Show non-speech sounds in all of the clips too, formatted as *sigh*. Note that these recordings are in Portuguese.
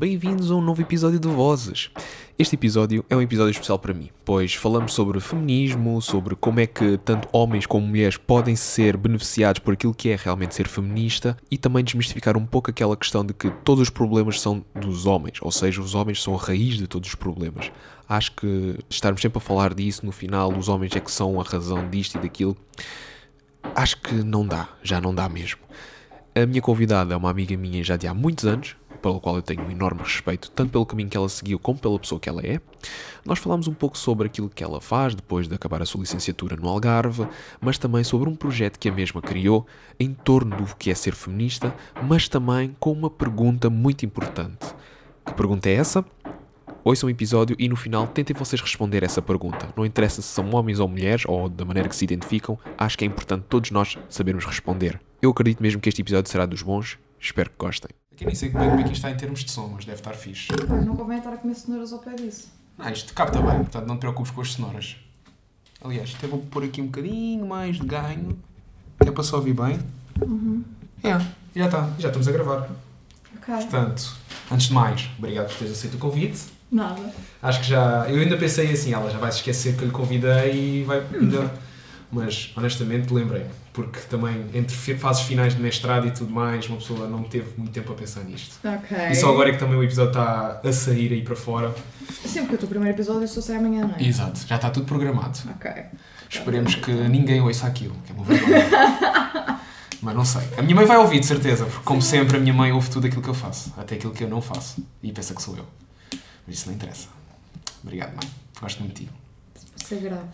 Bem-vindos a um novo episódio de Vozes. Este episódio é um episódio especial para mim, pois falamos sobre feminismo, sobre como é que tanto homens como mulheres podem ser beneficiados por aquilo que é realmente ser feminista e também desmistificar um pouco aquela questão de que todos os problemas são dos homens, ou seja, os homens são a raiz de todos os problemas. Acho que estarmos sempre a falar disso, no final, os homens é que são a razão disto e daquilo, acho que não dá, já não dá mesmo. A minha convidada é uma amiga minha já de há muitos anos, pela qual eu tenho um enorme respeito, tanto pelo caminho que ela seguiu como pela pessoa que ela é. Nós falámos um pouco sobre aquilo que ela faz depois de acabar a sua licenciatura no Algarve, mas também sobre um projeto que a mesma criou em torno do que é ser feminista, mas também com uma pergunta muito importante. Que pergunta é essa? Ouçam o episódio e no final tentem vocês responder essa pergunta. Não interessa se são homens ou mulheres ou da maneira que se identificam, acho que é importante todos nós sabermos responder. Eu acredito mesmo que este episódio será dos bons, espero que gostem. Aqui nem sei como é que isto está em termos de som, mas deve estar fixe. Pois, não convém estar a comer cenouras ao pé disso. Ah, isto capta bem, portanto não te preocupes com as cenouras. Aliás, até vou pôr aqui um bocadinho mais de ganho, que é para só ouvir bem. Uhum. É, já está, já estamos a gravar. Ok. Portanto, antes de mais, obrigado por teres aceito o convite. Nada. Acho que já. Eu ainda pensei assim, ela já vai se esquecer que eu lhe convidei e vai. Ainda, mas honestamente lembrei, porque também entre fases finais de mestrado e tudo mais, uma pessoa não teve muito tempo a pensar nisto. Ok. E só agora é que também o episódio está a sair aí para fora. Sim, porque o teu primeiro episódio só sai amanhã, não é? Exato, já está tudo programado. Ok. Esperemos que ninguém ouça aquilo, que é uma vergonha. *laughs* Mas não sei. A minha mãe vai ouvir, de certeza, porque como sempre a minha mãe ouve tudo aquilo que eu faço, até aquilo que eu não faço, e pensa que sou eu. Mas isso não interessa. Obrigado, mãe. Gosto muito de ti. Isso é grave.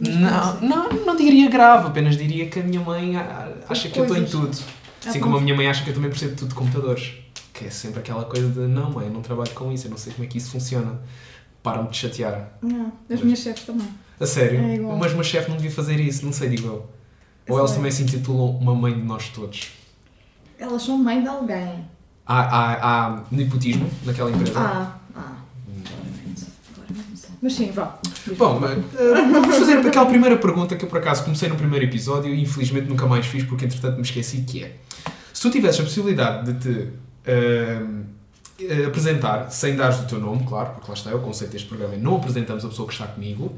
Não, não, não diria grave, apenas diria que a minha mãe acha que eu estou em Coisas. tudo. Ah, Assim como a minha mãe acha que eu também percebo tudo de computadores. Que é sempre aquela coisa de não, mãe, eu não trabalho com isso, eu não sei como é que isso funciona. Para-me de chatear. Não, as minhas chefes também. A sério? É igual. Mas uma chefe não devia fazer isso, não sei, digo eu. Ou elas também se intitulam uma mãe de nós todos. Elas são mãe de alguém. Há, há, há nepotismo naquela empresa? Ah. Mas sim, vá. Bom, mas, eh, vamos fazer aquela primeira pergunta que eu por acaso comecei no primeiro episódio e infelizmente nunca mais fiz porque entretanto me esqueci que é. Se tu tivesses a possibilidade de te eh, apresentar sem dares o teu nome, claro, porque lá está é o conceito deste programa, não apresentamos a pessoa que está comigo,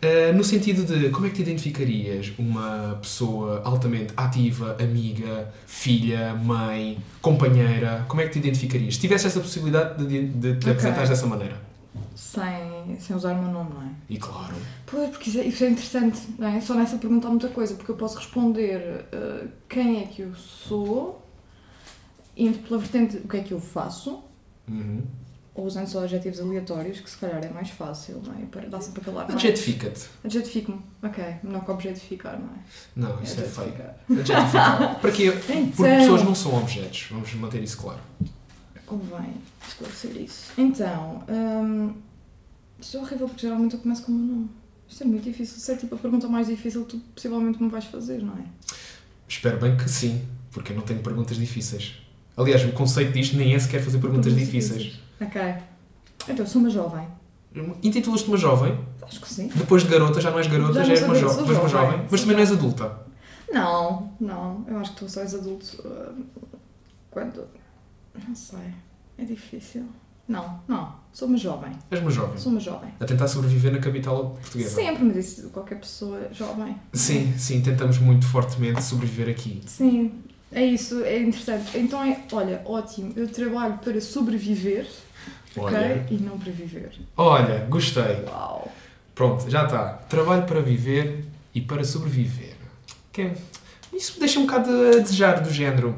eh, no sentido de como é que te identificarias uma pessoa altamente ativa, amiga, filha, mãe, companheira, como é que te identificarias? Se tivesse essa possibilidade de, de te Ok. apresentares dessa maneira. Sem, sem usar o meu nome, não é? E claro. Pois, porque isso é, isso é interessante, não é? Só nessa pergunta há muita coisa, porque eu posso responder eh, quem é que eu sou, indo pela vertente o que é que eu faço, Uhum. ou usando só adjetivos aleatórios, que se calhar é mais fácil, não é? Para sempre para calar. Adjetifica-te. Adjetifico-me, ok. Não que objetificar, não é? Não, isso é feio. Adjetificar. *laughs* Para quê? Porque Então. pessoas não são objetos. Vamos manter isso claro. Convém esclarecer isso. Então, hum, isto é horrível porque geralmente eu começo com o meu nome. Isto é muito difícil. Isso é tipo a pergunta mais difícil que tu possivelmente me vais fazer, não é? Espero bem que sim, porque eu não tenho perguntas difíceis. Aliás, o conceito disto nem é sequer fazer perguntas difíceis. Ok. Então, sou uma jovem. Intitulas-te uma jovem, Acho que sim. depois de garota, já não és garota, Já já, és uma, jo mas uma jovem. jovem, mas também não és jovem. adulta. Não, não. Eu acho que tu só és adulto hum, quando. Não sei. É difícil. Não, não. Sou uma jovem. És uma jovem. Sou uma jovem. A tentar sobreviver na capital portuguesa. Sempre me disse qualquer pessoa jovem. Sim, sim, tentamos muito fortemente sobreviver aqui. Sim, é isso, é interessante. Então é, olha, ótimo, eu trabalho para sobreviver, Olha, ok? E não para viver. olha, gostei. Uau! Pronto, já está. Trabalho para viver e para sobreviver. Que é- Isso me deixa um bocado a desejar do género.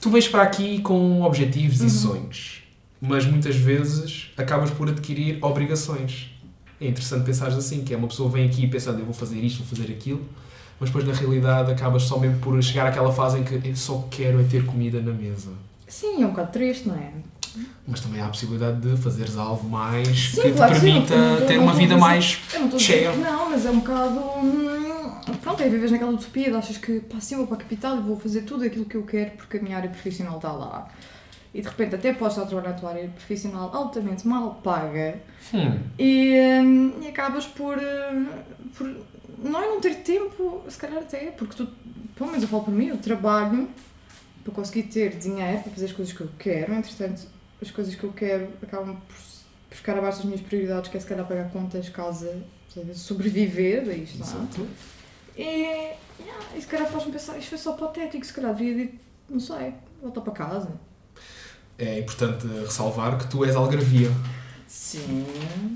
Tu vens para aqui com objetivos e Uhum. sonhos, mas muitas vezes acabas por adquirir obrigações. É interessante pensares assim, que é uma pessoa vem aqui pensando eu vou fazer isto, vou fazer aquilo, mas depois na realidade acabas só mesmo por chegar àquela fase em que eu só quero é ter comida na mesa. Sim, é um bocado triste, não é? Mas também há a possibilidade de fazeres algo mais Sim, que te claro sim, permita tô- ter uma vida mais cheia. não, mas é um bocado. hum, Pronto, é vives naquela utopia de achas que pá, sim, vou para a capital e vou fazer tudo aquilo que eu quero porque a minha área profissional está lá. E de repente até podes estar a trabalhar na tua área profissional altamente mal paga Hum. e, hum, e acabas por, hum, por não é não ter tempo, se calhar até, porque tu, pelo menos eu falo por mim, eu trabalho para conseguir ter dinheiro para fazer as coisas que eu quero, entretanto as coisas que eu quero acabam por, por ficar abaixo das minhas prioridades, que é se calhar pagar contas, casa, sobreviver, daí está. Exato. E, yeah, e se calhar faz-me pensar, isto foi só patético, se calhar devia não sei, voltar para casa. É importante ressalvar que tu és algarvia. Sim.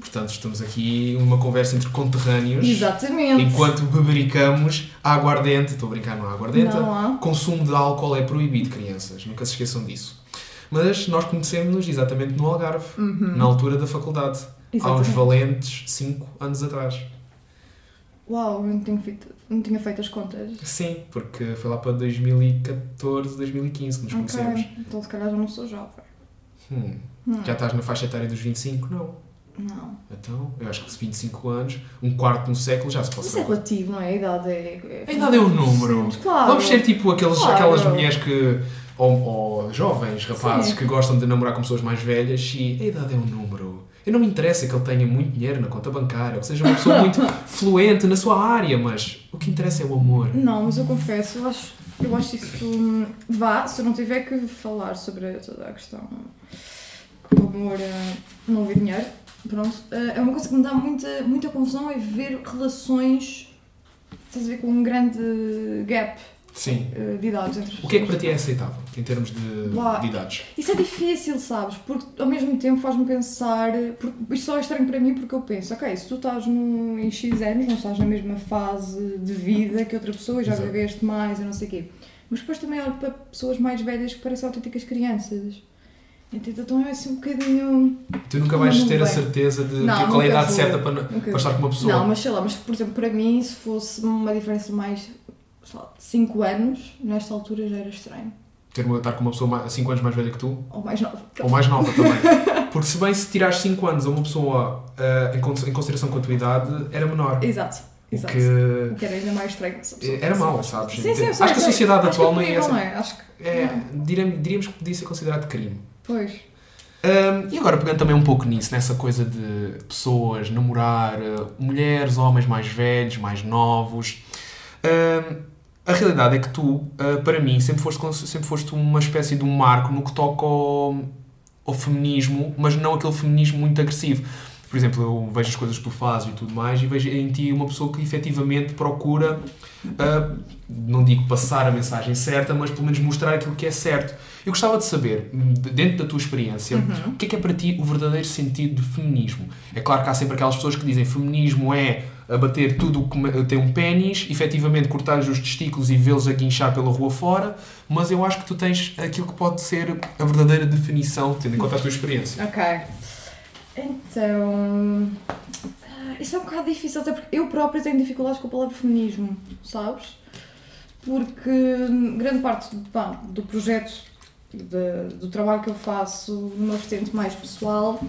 Portanto, estamos aqui numa conversa entre conterrâneos. Exatamente. Enquanto bebericamos aguardente, estou a brincar, não há aguardente. Não há. Consumo de álcool é proibido, crianças. Nunca se esqueçam disso. Mas nós conhecemos-nos exatamente no Algarve, Uhum. na altura da faculdade. Há uns Exatamente. valentes 5 anos atrás. Uau, eu não tinha feito, não tinha feito as contas. Sim, porque foi lá para 2014, 2015 que nos conhecemos. Ok, então se calhar já não sou jovem. Hum, Hum, já estás na faixa etária dos 25? Não. Não. Então, eu acho que se 25 anos, um quarto de um século já se pode Isso é relativo, não é? A idade é. A idade é um número. Sim, Claro. Vamos ser tipo aqueles, Claro. aquelas mulheres que. Ou, ou jovens, rapazes, Sim. que gostam de namorar com pessoas mais velhas e a idade é um número. Eu não me interessa que ele tenha muito dinheiro na conta bancária, ou que seja uma pessoa muito *laughs* fluente na sua área, mas o que interessa é o amor. Não, mas eu confesso, eu acho, eu acho isso. hum, Vá, se eu não tiver que falar sobre toda a questão que o amor eh, não vê dinheiro, pronto, eh, é uma coisa que me dá muita, muita confusão é ver relações, estás a ver, com um grande gap Sim. eh, de idades entre as O que é que para ti é aceitável, em termos de, Lá. de idades? Isso é difícil, sabes? Porque ao mesmo tempo faz-me pensar. Porque isto só é estranho para mim porque eu penso, ok, se tu estás num, em X anos, não estás na mesma fase de vida que outra pessoa já Exato. viveste mais e não sei o quê. Mas depois também olho para pessoas mais velhas que parecem autênticas crianças. Então é assim um bocadinho. Tu nunca vais ter a certeza de Não, que qual é a idade certa para, para estar com uma pessoa. Não, mas sei lá, mas por exemplo, para mim, se fosse uma diferença mais. Sei lá, de 5 anos, nesta altura já era estranho. Ter estar com uma pessoa 5 anos mais velha que tu, Ou mais nova. ou mais nova também. *laughs* Porque se bem se tirares 5 anos a uma pessoa ah, em, em consideração com a tua idade, era menor. Exato, O exato. que O que era ainda mais estranho. era mau, sabes? Sim, sim, Acho que a sociedade atual não é essa. Não é? Acho que. É, diríamos, diríamos que podia ser considerado crime. Pois. Ahm, e agora pegando também um pouco nisso, nessa coisa de pessoas namorar, ah, mulheres, homens mais velhos, mais novos. ahm, a realidade é que tu, ah, para mim, sempre foste, sempre foste uma espécie de um marco no que toca ao, ao feminismo, mas não aquele feminismo muito agressivo. Por exemplo, eu vejo as coisas que tu fazes e tudo mais e vejo em ti uma pessoa que efetivamente procura, ah, não digo passar a mensagem certa, mas pelo menos mostrar aquilo que é certo. Eu gostava de saber, de- dentro da tua experiência, Uhum. o que é que é para ti o verdadeiro sentido de feminismo? É claro que há sempre aquelas pessoas que dizem feminismo é abater tudo o que tem um pênis, efetivamente cortar os testículos e vê-los a guinchar pela rua fora, mas eu acho que tu tens aquilo que pode ser a verdadeira definição, tendo em conta a tua experiência. Ok. Então. ah, Isso é um bocado difícil, até porque eu própria tenho dificuldades com a palavra feminismo, sabes? Porque grande parte pá, do projeto, de- do trabalho que eu faço, numa vertente mais pessoal,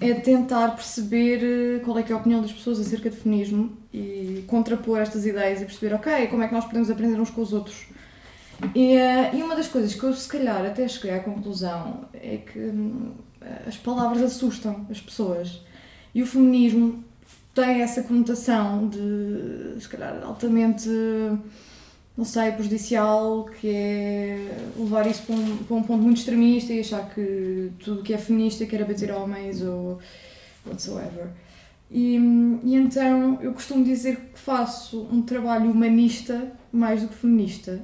é tentar perceber eh, qual é é a opinião das pessoas acerca de feminismo e contrapor estas ideias e perceber, ok, como é que nós podemos aprender uns com os outros. E, eh, e uma das coisas que eu, se calhar, até cheguei à conclusão é que hum, as palavras assustam as pessoas. E o feminismo tem essa conotação de, se calhar, altamente, não sei, prejudicial, que é levar isso para um, para um ponto muito extremista e achar que tudo que é feminista quer abater homens ou whatsoever. E, e então eu costumo dizer que faço um trabalho humanista mais do que feminista.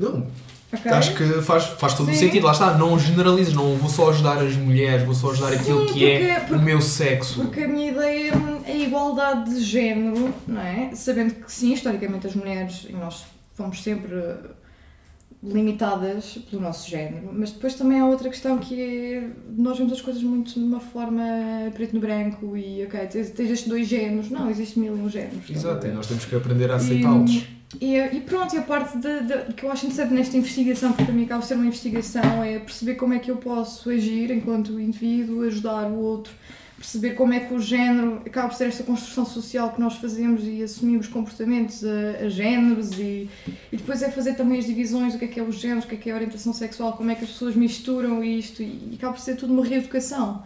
Não, ok? acho que faz, faz todo o sentido. Lá está, não generalizes, não vou só ajudar as mulheres, vou só ajudar aquilo Sim, que é porque- porque- o meu sexo. Porque a minha ideia é a igualdade de género, não é? Sabendo que sim, historicamente as mulheres, e nós fomos sempre limitadas pelo nosso género, mas depois também há outra questão que é nós vemos as coisas muito de uma forma preto no branco e ok, tens, tens estes dois géneros, não, existe mil e um géneros. Exato, e nós temos que aprender a aceitá-los. E, e pronto, e a parte de, de- que eu acho interessante nesta investigação, porque para mim acaba ser uma investigação, é perceber como é que eu posso agir enquanto indivíduo, ajudar o outro, perceber como é que o género acaba por ser esta construção social que nós fazemos e assumimos comportamentos a, a géneros e, e depois é fazer também as divisões do que é que é o género, o que é que é a orientação sexual, como é que as pessoas misturam isto e, e acaba por ser tudo uma reeducação.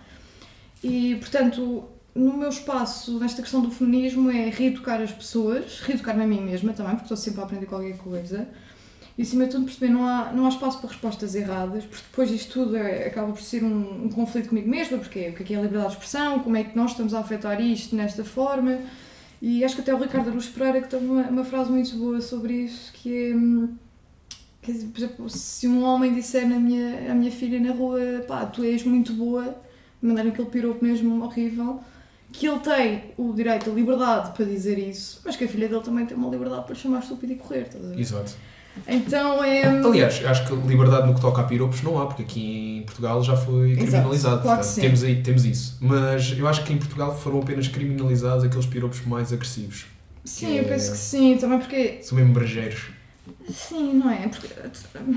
E portanto, no meu espaço, nesta questão do feminismo, é reeducar as pessoas, reeducar-me a mim mesma também, porque estou sempre a aprender qualquer coisa, E acima de tudo perceber, não há, não há espaço para respostas erradas, porque depois isto tudo é, acaba por ser um, um conflito comigo mesma, porque o que é, que a liberdade de expressão, como é que nós estamos a afetar isto nesta forma. E acho que até o Ricardo Aruz Pereira que tem uma, uma frase muito boa sobre isso, que é... dizer, por exemplo, se um homem disser na minha, à minha filha na rua, pá, tu és muito boa, mandar aquele piropo mesmo horrível, que ele tem o direito, a liberdade para dizer isso, mas que a filha dele também tem uma liberdade para chamar estúpido e correr, estás a ver? Exato. Então é. Aliás, acho que liberdade no que toca a piropos não há, porque aqui em Portugal já foi Exato, criminalizado. claro portanto, temos, aí, temos isso. Mas eu acho que em Portugal foram apenas criminalizados aqueles piropos mais agressivos. Sim, eu penso que sim, também porque. São mesmo brejeiros. Sim, não é? Porque.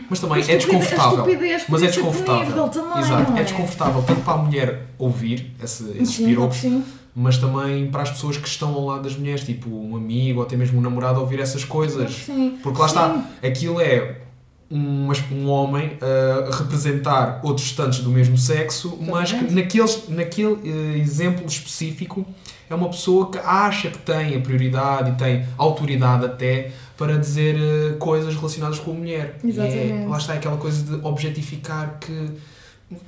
Mas também a é estupidez- desconfortável. Mas é desconfortável. também, Exato, não é desconfortável tanto para a mulher ouvir esse, esses Sim, piropos, sim. Mas também para as pessoas que estão ao lado das mulheres, tipo um amigo ou até mesmo um namorado ouvir essas coisas. Sim. Porque lá Sim. está, aquilo é um, um homem a representar outros tantos do mesmo sexo, mas que naqueles, naquele eh, exemplo específico é uma pessoa que acha que tem a prioridade e tem autoridade até para dizer eh, coisas relacionadas com a mulher. E é, Exatamente. lá está aquela coisa de objetificar que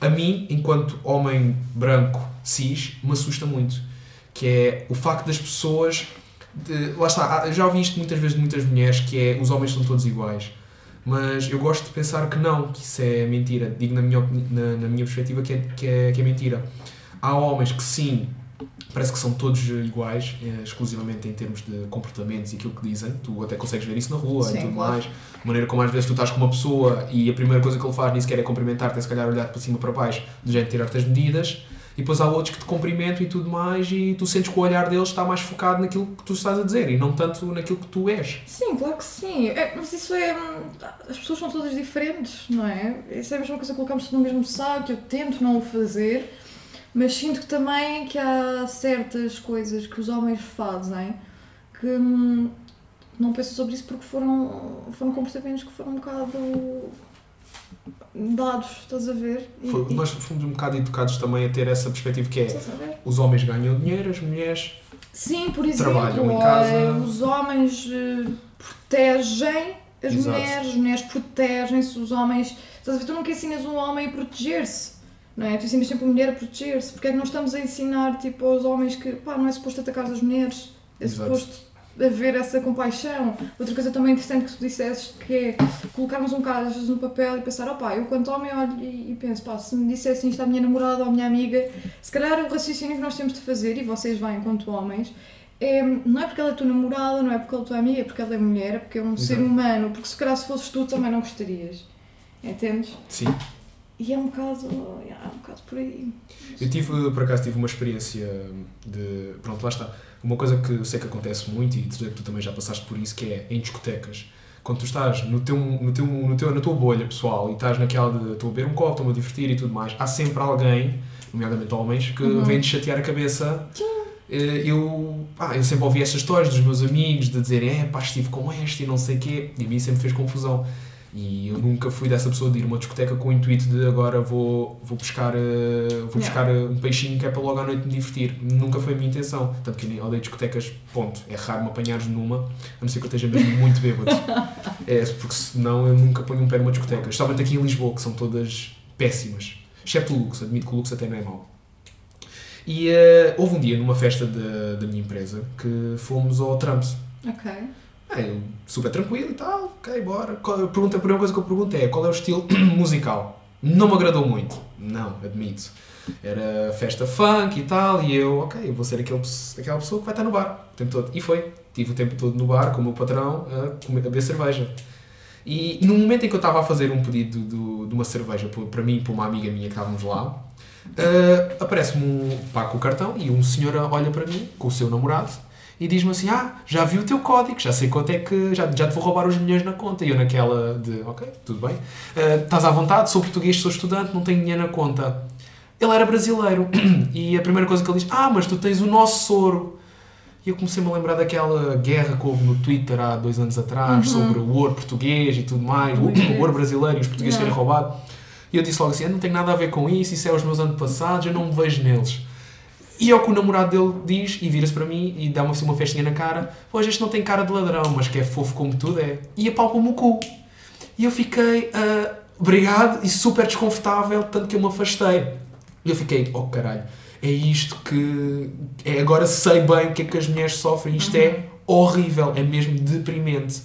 a mim, enquanto homem branco cis, me assusta muito. Que é o facto das pessoas. De, lá está, já ouvi isto muitas vezes de muitas mulheres, que é os homens são todos iguais. Mas eu gosto de pensar que não, que isso é mentira. Digo na minha, na, na minha perspectiva que é, que, é, que é mentira. Há homens que sim, parece que são todos iguais, eh, exclusivamente em termos de comportamentos e aquilo que dizem. Tu até consegues ver isso na rua Sim, e tudo claro. mais. A maneira como às vezes tu estás com uma pessoa e a primeira coisa que ele faz nem sequer é cumprimentar-te, é se calhar olhar para cima para baixo, do jeito de tirar-te as medidas. E depois há outros que te cumprimentam e tudo mais, e tu sentes que o olhar deles está mais focado naquilo que tu estás a dizer e não tanto naquilo que tu és. Sim, claro que sim. É, mas isso é. hum, As pessoas são todas diferentes, não é? Isso é a mesma coisa que colocamos no mesmo saco, eu tento não o fazer, mas sinto que também que há certas coisas que os homens fazem que hum, não penso sobre isso porque foram, foram comportamentos que foram um bocado dados, estás a ver? E- Foi- e- Nós fomos um bocado educados também a ter essa perspectiva que é os homens ganham dinheiro, as mulheres Sim, por exemplo, Trabalham em casa. eh, os homens eh, protegem as Exato. mulheres, as mulheres protegem-se, os homens. Estás a ver? Tu nunca ensinas um homem a proteger-se, não é? Tu ensinas sempre a mulher a proteger-se. Porque é que nós estamos a ensinar tipo, aos homens que pá, não é suposto atacar as mulheres, é Exato. suposto haver essa compaixão. Outra coisa também interessante que tu disseste que é colocarmos um bocado às vezes no papel e pensar, opá, eu quanto homem olho e, penso, pá, se me dissessem isto à minha namorada ou à minha amiga, se calhar o raciocínio que nós temos de fazer, e vocês vão enquanto homens, é, não é porque ela é tua namorada, não é porque ela é tua amiga, é porque ela é mulher, é porque é um ser humano, porque se calhar se fosses tu também não gostarias. Entendes? Sim. E é um bocado, é um bocado por aí. Eu tive, por acaso, tive uma experiência de. Pronto, lá está. Uma coisa que eu sei que acontece muito, e sei que tu também já passaste por isso, que é em discotecas. Quando tu estás no teu, no teu, no teu, na tua bolha pessoal e estás naquela de estou a beber um copo, estou-me a divertir e tudo mais, há sempre alguém, nomeadamente homens, que Uhum. vem-te chatear a cabeça. Eh, Eu, pá, eu sempre ouvi estas histórias dos meus amigos de dizerem é pá, estive com este e não sei o quê, e a mim sempre fez confusão. E eu nunca fui dessa pessoa de ir a uma discoteca com o intuito de agora vou, vou buscar, eh, vou buscar eh, um peixinho que é para logo à noite me divertir. Nunca foi a minha intenção. Tanto que eu odeio discotecas, ponto. É raro me apanhares numa, a não ser que eu esteja mesmo muito bêbado. *laughs* é, porque senão eu nunca ponho um pé numa discoteca. Especialmente aqui em Lisboa, que são todas péssimas. Excepto o Lux, admito que o Lux até não é mau. E eh, houve um dia numa festa da, da minha empresa que fomos ao Trumps. Ok. Ah, eu super tranquilo e tal, ok, bora. Pergunta, a primeira coisa que eu pergunto é qual é o estilo *clears throat* musical? Não me agradou muito, não, admito. Era festa funk e tal, e eu, ok, vou ser aquele, aquela pessoa que vai estar no bar o tempo todo. E foi, tive o tempo todo no bar com o meu patrão a, comer, a beber cerveja. E no momento em que eu estava a fazer um pedido do- de uma cerveja para- mim e para uma amiga minha que estávamos lá, ah, aparece-me um pá com o cartão e um senhor olha para mim com o seu namorado e diz-me assim: Ah, já vi o teu código, já sei quanto é que. Já, já te vou roubar os milhões na conta. E eu, naquela de: Ok, tudo bem, ah, estás à vontade, sou português, sou estudante, não tenho dinheiro na conta. Ele era brasileiro *clears throat* e a primeira coisa que ele diz: Ah, mas tu tens o nosso soro. E eu comecei-me a lembrar daquela guerra que houve no Twitter há dois anos atrás sobre o ouro português e tudo mais, o, o ouro brasileiro e os portugueses terem Não. roubado. E eu disse logo assim: Eu não tenho nada a ver com isso, isso é os meus antepassados, eu não me vejo neles. E é o que o namorado dele diz e vira-se para mim e dá-me assim uma festinha na cara. Pois este não tem cara de ladrão, mas que é fofo como tudo é. E apalpa-me o cu. E eu fiquei, ah, obrigado, e super desconfortável, tanto que eu me afastei. E eu fiquei, oh caralho, é isto que. É, agora sei bem o que é que as mulheres sofrem, isto é horrível, é mesmo deprimente.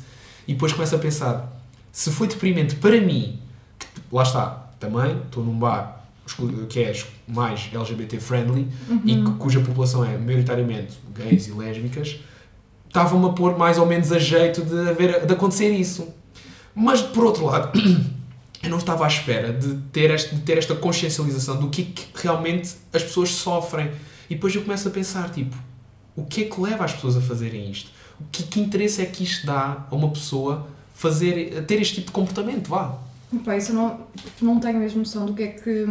E depois começo a pensar, se foi deprimente para mim, que, lá está, também estou num bar que é mais LGBT friendly e que- cuja população é maioritariamente gays e lésbicas, estavam-me a pôr mais ou menos a jeito de, haver, de acontecer isso. Mas por outro lado, *clears throat* eu não estava à espera de ter, este, de ter esta consciencialização do que, que realmente as pessoas sofrem. E depois eu começo a pensar, tipo, o que é que leva as pessoas a fazerem isto? O que, que interesse é que isto dá a uma pessoa fazer, a ter este tipo de comportamento? Vá. Pá, isso eu não, não tenho mesmo noção do que é que,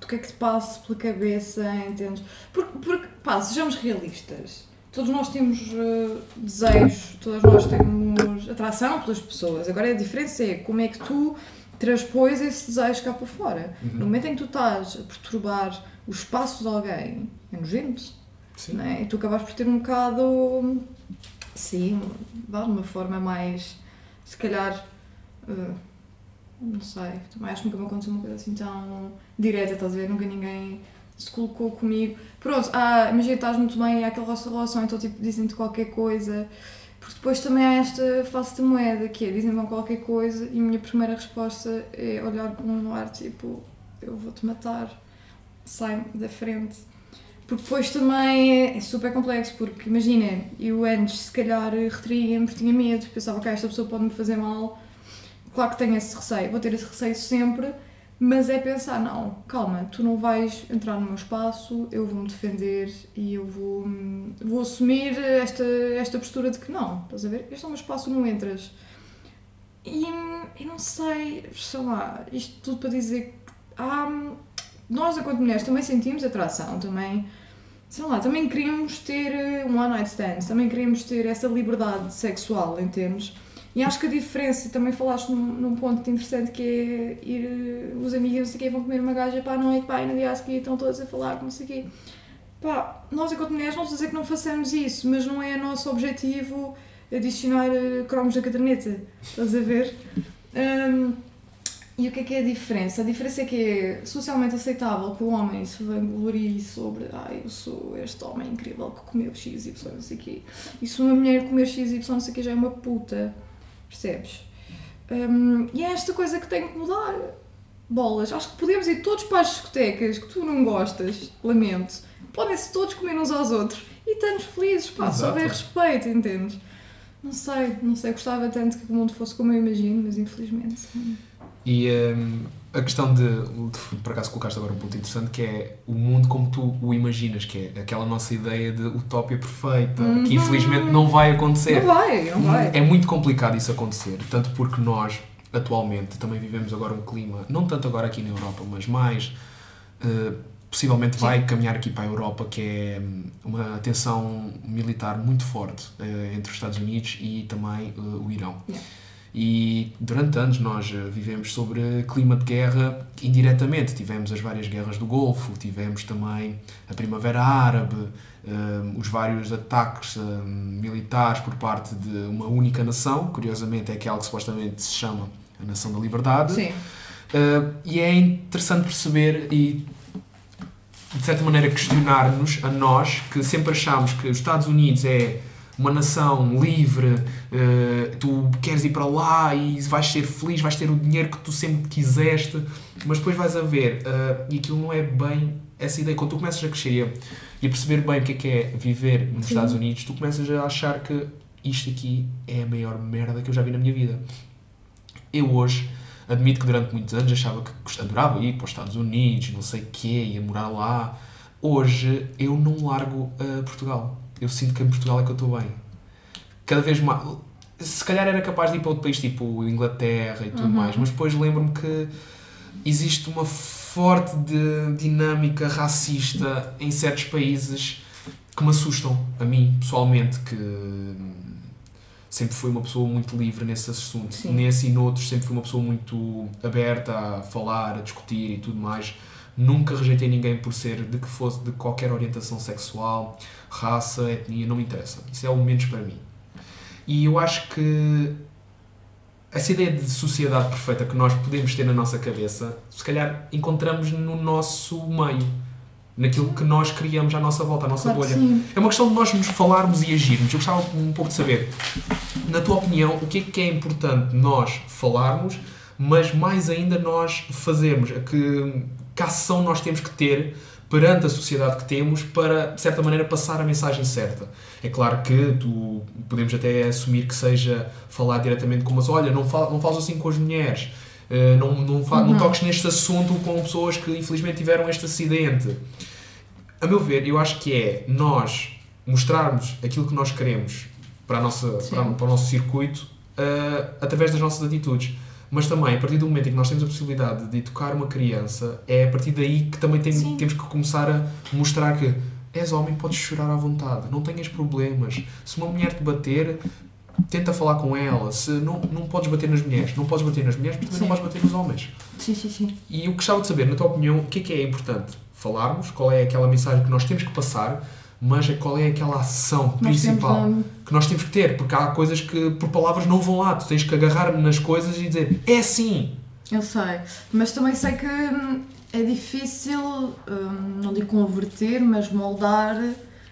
do que, é que te passa pela cabeça, entendes? Porque, porque pá, sejamos realistas. Todos nós temos eh, desejos, todos nós temos atração pelas pessoas. Agora a diferença é como é que tu transpões esse desejo cá para fora. No momento em que tu estás a perturbar o espaço de alguém, é nojento. Sim. É? E tu acabas por ter um bocado. Sim, de uma forma mais. Se calhar. eh, não sei, também acho que nunca me aconteceu uma coisa assim tão direta, estás a ver? Nunca ninguém se colocou comigo. Pronto, ah, imagina, estás muito bem, há aquela relação, então tipo, dizem-te qualquer coisa. Porque depois também há esta face de moeda, que é dizem-me qualquer coisa e a minha primeira resposta é olhar para um ar tipo, eu vou-te matar, sai da frente. Porque depois também é super complexo, porque imagina, eu antes se calhar retraía-me porque tinha medo, pensava que esta pessoa pode me fazer mal. Claro que tenho esse receio, vou ter esse receio sempre, mas é pensar, não, calma, tu não vais entrar no meu espaço, eu vou-me defender e eu vou, vou assumir esta, esta postura de que não, estás a ver? Este é meu espaço, não entras. E eu não sei, sei lá, isto tudo para dizer que há, nós enquanto mulheres também sentimos atração, também, sei lá, também queríamos ter eh, um one night stand, também queríamos ter essa liberdade sexual, entendes? E acho que a diferença, também falaste num, num ponto interessante que é ir, eh, os amigos não sei o quê, vão comer uma gaja para a noite, pá, e no dia a seguir estão todos a falar, não sei o quê. Pá, nós enquanto mulheres não dizer que não façamos isso, mas não é nosso objetivo adicionar eh, cromos na caderneta, estás a ver? Hum, e o que é que é a diferença? A diferença é que é socialmente aceitável que o homem se vanglorie sobre ai, eu sou este homem incrível que comeu XY, não sei o quê. E se uma mulher comer XY, não sei o quê, já é uma puta. Percebes? Hum, e é esta coisa que tem que mudar. Bolas. Acho que podemos ir todos para as discotecas que tu não gostas, lamento. Podem-se todos comer uns aos outros e estamos felizes, pá, Exato. houver respeito, entendes? Não sei, não sei, gostava tanto que o mundo fosse como eu imagino, mas infelizmente. E hum, a questão de, de, por acaso colocaste agora um ponto interessante, que é o mundo como tu o imaginas, que é aquela nossa ideia de utópia perfeita, que infelizmente não vai acontecer. Não vai, não vai. É muito complicado isso acontecer, tanto porque nós, atualmente, também vivemos agora um clima, não tanto agora aqui na Europa, mas mais, eh, possivelmente vai caminhar aqui para a Europa, que é hum, uma tensão militar muito forte eh, entre os Estados Unidos e também eh, o Irão. Yeah. E durante anos nós eh, vivemos sobre clima de guerra indiretamente. Tivemos as várias guerras do Golfo, tivemos também a Primavera Árabe, eh, os vários ataques eh, militares por parte de uma única nação, curiosamente é aquela que supostamente se chama a Nação da Liberdade. Sim. E é interessante perceber e de certa maneira questionar-nos a nós que sempre achámos que os Estados Unidos é uma nação livre, uh, tu queres ir para lá e vais ser feliz, vais ter o dinheiro que tu sempre quiseste, mas depois vais a ver uh, e aquilo não é bem essa ideia. Quando tu começas a crescer e a, perceber bem o que é que é viver nos Sim. Estados Unidos, tu começas a achar que isto aqui é a maior merda que eu já vi na minha vida. Eu hoje admito que durante muitos anos achava que adorava ir para os Estados Unidos, não sei o quê, ia morar lá. Hoje eu não largo uh, Portugal. Eu sinto que em Portugal é que eu estou bem. Cada vez mais. Se calhar era capaz de ir para outro país tipo Inglaterra e tudo Uhum. mais, mas depois lembro-me que existe uma forte dinâmica racista em certos países que me assustam, a mim pessoalmente, que sempre fui uma pessoa muito livre nesse assunto. Sim. Nesse e noutros sempre fui uma pessoa muito aberta a falar, a discutir e tudo mais. Nunca rejeitei ninguém por ser de que fosse de qualquer orientação sexual, raça, etnia, não me interessa. Isso é o menos para mim. E eu acho que essa ideia de sociedade perfeita que nós podemos ter na nossa cabeça, se calhar encontramos no nosso meio, naquilo que nós criamos à nossa volta, à nossa Claro bolha. sim. É uma questão de nós nos falarmos e agirmos. Eu gostava um pouco de saber, na tua opinião, o que é que é importante nós falarmos, mas mais ainda nós fazermos? Que, que ação nós temos que ter perante a sociedade que temos para, de certa maneira, passar a mensagem certa? É claro que tu podemos até assumir que seja falar diretamente com umas, olha, não, fal, não falas assim com as mulheres. eh, não, não, fa- não Uhum. toques neste assunto com pessoas que infelizmente tiveram este acidente. A meu ver, eu acho que é nós mostrarmos aquilo que nós queremos para, a nossa, para, para o nosso circuito ah, através das nossas atitudes. Mas também, a partir do momento em que nós temos a possibilidade de educar uma criança, é a partir daí que também tem- temos que começar a mostrar que és homem, podes chorar à vontade, não tenhas problemas. Se uma mulher te bater, tenta falar com ela. Se não, não podes bater nas mulheres, não podes bater nas mulheres, também Sim. não podes bater nos homens. Sim, sim, sim. E eu gostava de saber, na tua opinião, o que é que é importante falarmos, qual é aquela mensagem que nós temos que passar, mas qual é aquela ação Nós principal temos, que nós temos que ter, porque há coisas que por palavras não vão lá, tu tens que agarrar nas coisas e dizer é assim. Eu sei, mas também sei que hum, é difícil, hum, não digo converter, mas moldar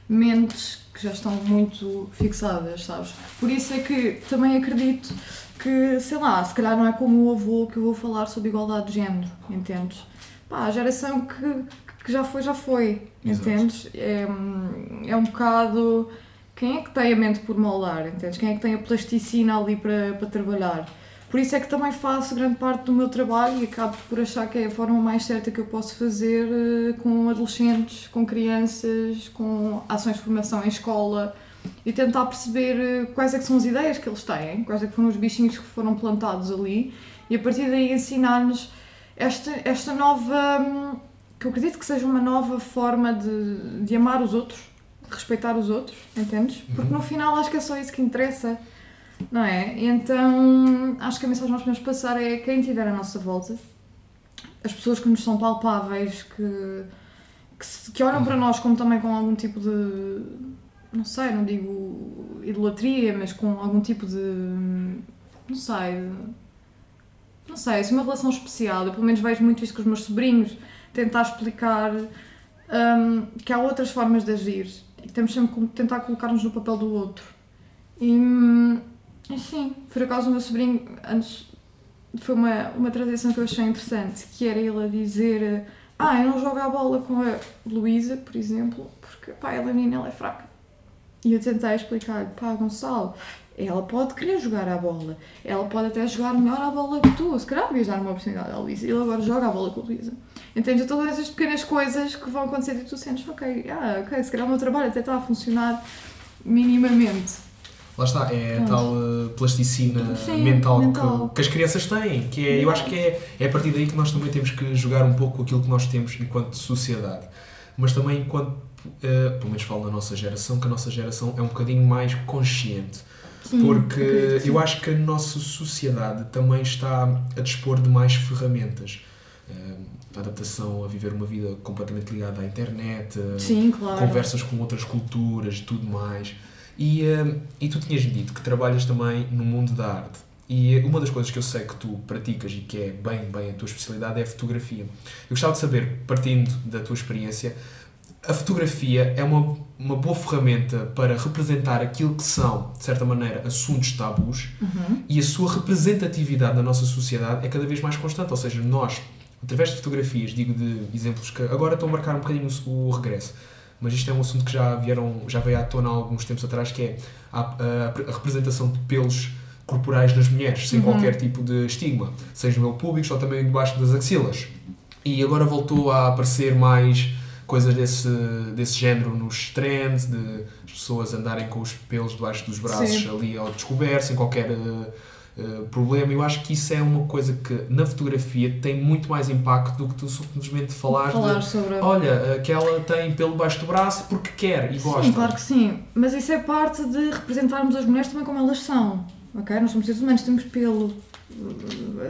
mentes que já estão muito fixadas, sabes? Por isso é que também acredito que, sei lá, se calhar não é como o avô que eu vou falar sobre igualdade de género, entendes? Pá, a geração que, que já foi, já foi, Entendes? É, é um bocado. Quem é que tem a mente por moldar, entendes? Quem é que tem a plasticina ali para, para trabalhar? Por isso é que também faço grande parte do meu trabalho e acabo por achar que é a forma mais certa que eu posso fazer eh, com adolescentes, com crianças, com ações de formação em escola e tentar perceber eh, quais é que são as ideias que eles têm, quais é que foram os bichinhos que foram plantados ali e a partir daí ensinar-nos esta, esta nova, hum, que eu acredito que seja uma nova forma de, de amar os outros, de respeitar os outros, entendes? Porque no final acho que é só isso que interessa. Não é? Então, acho que a mensagem que nós podemos passar é quem tiver à nossa volta, as pessoas que nos são palpáveis, que, que, que olham para nós como também com algum tipo de. Não sei, não digo idolatria, mas com algum tipo de. Não sei. de- Não sei, assim, uma relação especial. Eu pelo menos vejo muito isso com os meus sobrinhos, tentar explicar hum, que há outras formas de agir e temos sempre que tentar colocar-nos no papel do outro. E, hum, e sim, por acaso o meu sobrinho, antes, foi uma, uma transição que eu achei interessante, que era ele a dizer ah, eu não jogo a bola com a Luísa, por exemplo, porque pá, ela é menina, ela é fraca. E eu tentei explicar-lhe, pá, Gonçalo, ela pode querer jogar a bola, ela pode até jogar melhor a bola que tu, se calhar devias dar uma oportunidade à Luísa, ele agora joga a bola com a Luísa. Entende? Todas essas pequenas coisas que vão acontecer e tu sentes, ok, ah, ok, se calhar o meu trabalho até está a funcionar minimamente. Lá está, é a tal uh, plasticina Sim, mental, mental. Que, que as crianças têm, que é, eu acho que é, é a partir daí que nós também temos que jogar um pouco aquilo que nós temos enquanto sociedade, mas também enquanto, uh, pelo menos falo da nossa geração, que a nossa geração é um bocadinho mais consciente, Sim, porque acredito que sim. eu acho que a nossa sociedade também está a dispor de mais ferramentas. Uh, a adaptação a viver uma vida completamente ligada à internet, uh, Sim, claro. conversas com outras culturas tudo mais. E, hum, e tu tinhas-me dito que trabalhas também no mundo da arte. E uma das coisas que eu sei que tu praticas e que é bem, bem a tua especialidade é a fotografia. Eu gostava de saber, partindo da tua experiência, a fotografia é uma, uma boa ferramenta para representar aquilo que são, de certa maneira, assuntos tabus Uhum. e a sua representatividade na nossa sociedade é cada vez mais constante. Ou seja, nós, através de fotografias, digo de exemplos que agora estão a marcar um bocadinho o, o regresso, mas isto é um assunto que já, vieram, já veio à tona há alguns tempos atrás, que é a, a- a representação de pelos corporais nas mulheres, sem Uhum. qualquer tipo de estigma, sejam eles públicos ou também debaixo das axilas. E agora voltou a aparecer mais coisas desse, desse género nos trends, de as pessoas andarem com os pelos debaixo dos braços Sim. ali ao descoberto, sem qualquer eh, eh, problema. Eu acho que isso é uma coisa que na fotografia tem muito mais impacto do que tu simplesmente falares Falar de sobre olha, aquela tem pelo debaixo do braço porque quer e gosta. Sim, claro que sim. Mas isso é parte de representarmos as mulheres também como elas são. Ok? Nós somos seres humanos, temos pelo.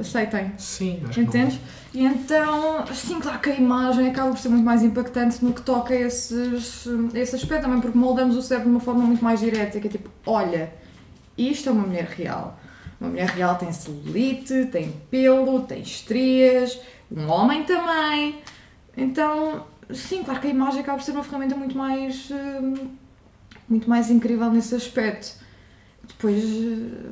Aceitem. Sim, acho que não. Entendes? E então, sim, claro que a imagem acaba por ser muito mais impactante no que toca a esses, a esse aspecto também, porque moldamos o cérebro de uma forma muito mais direta, que é tipo, olha, isto é uma mulher real. Uma mulher real tem celulite, tem pelo, tem estrias, um homem também. Então, sim, claro que a imagem acaba por ser uma ferramenta muito mais, hum, muito mais incrível nesse aspecto. Depois,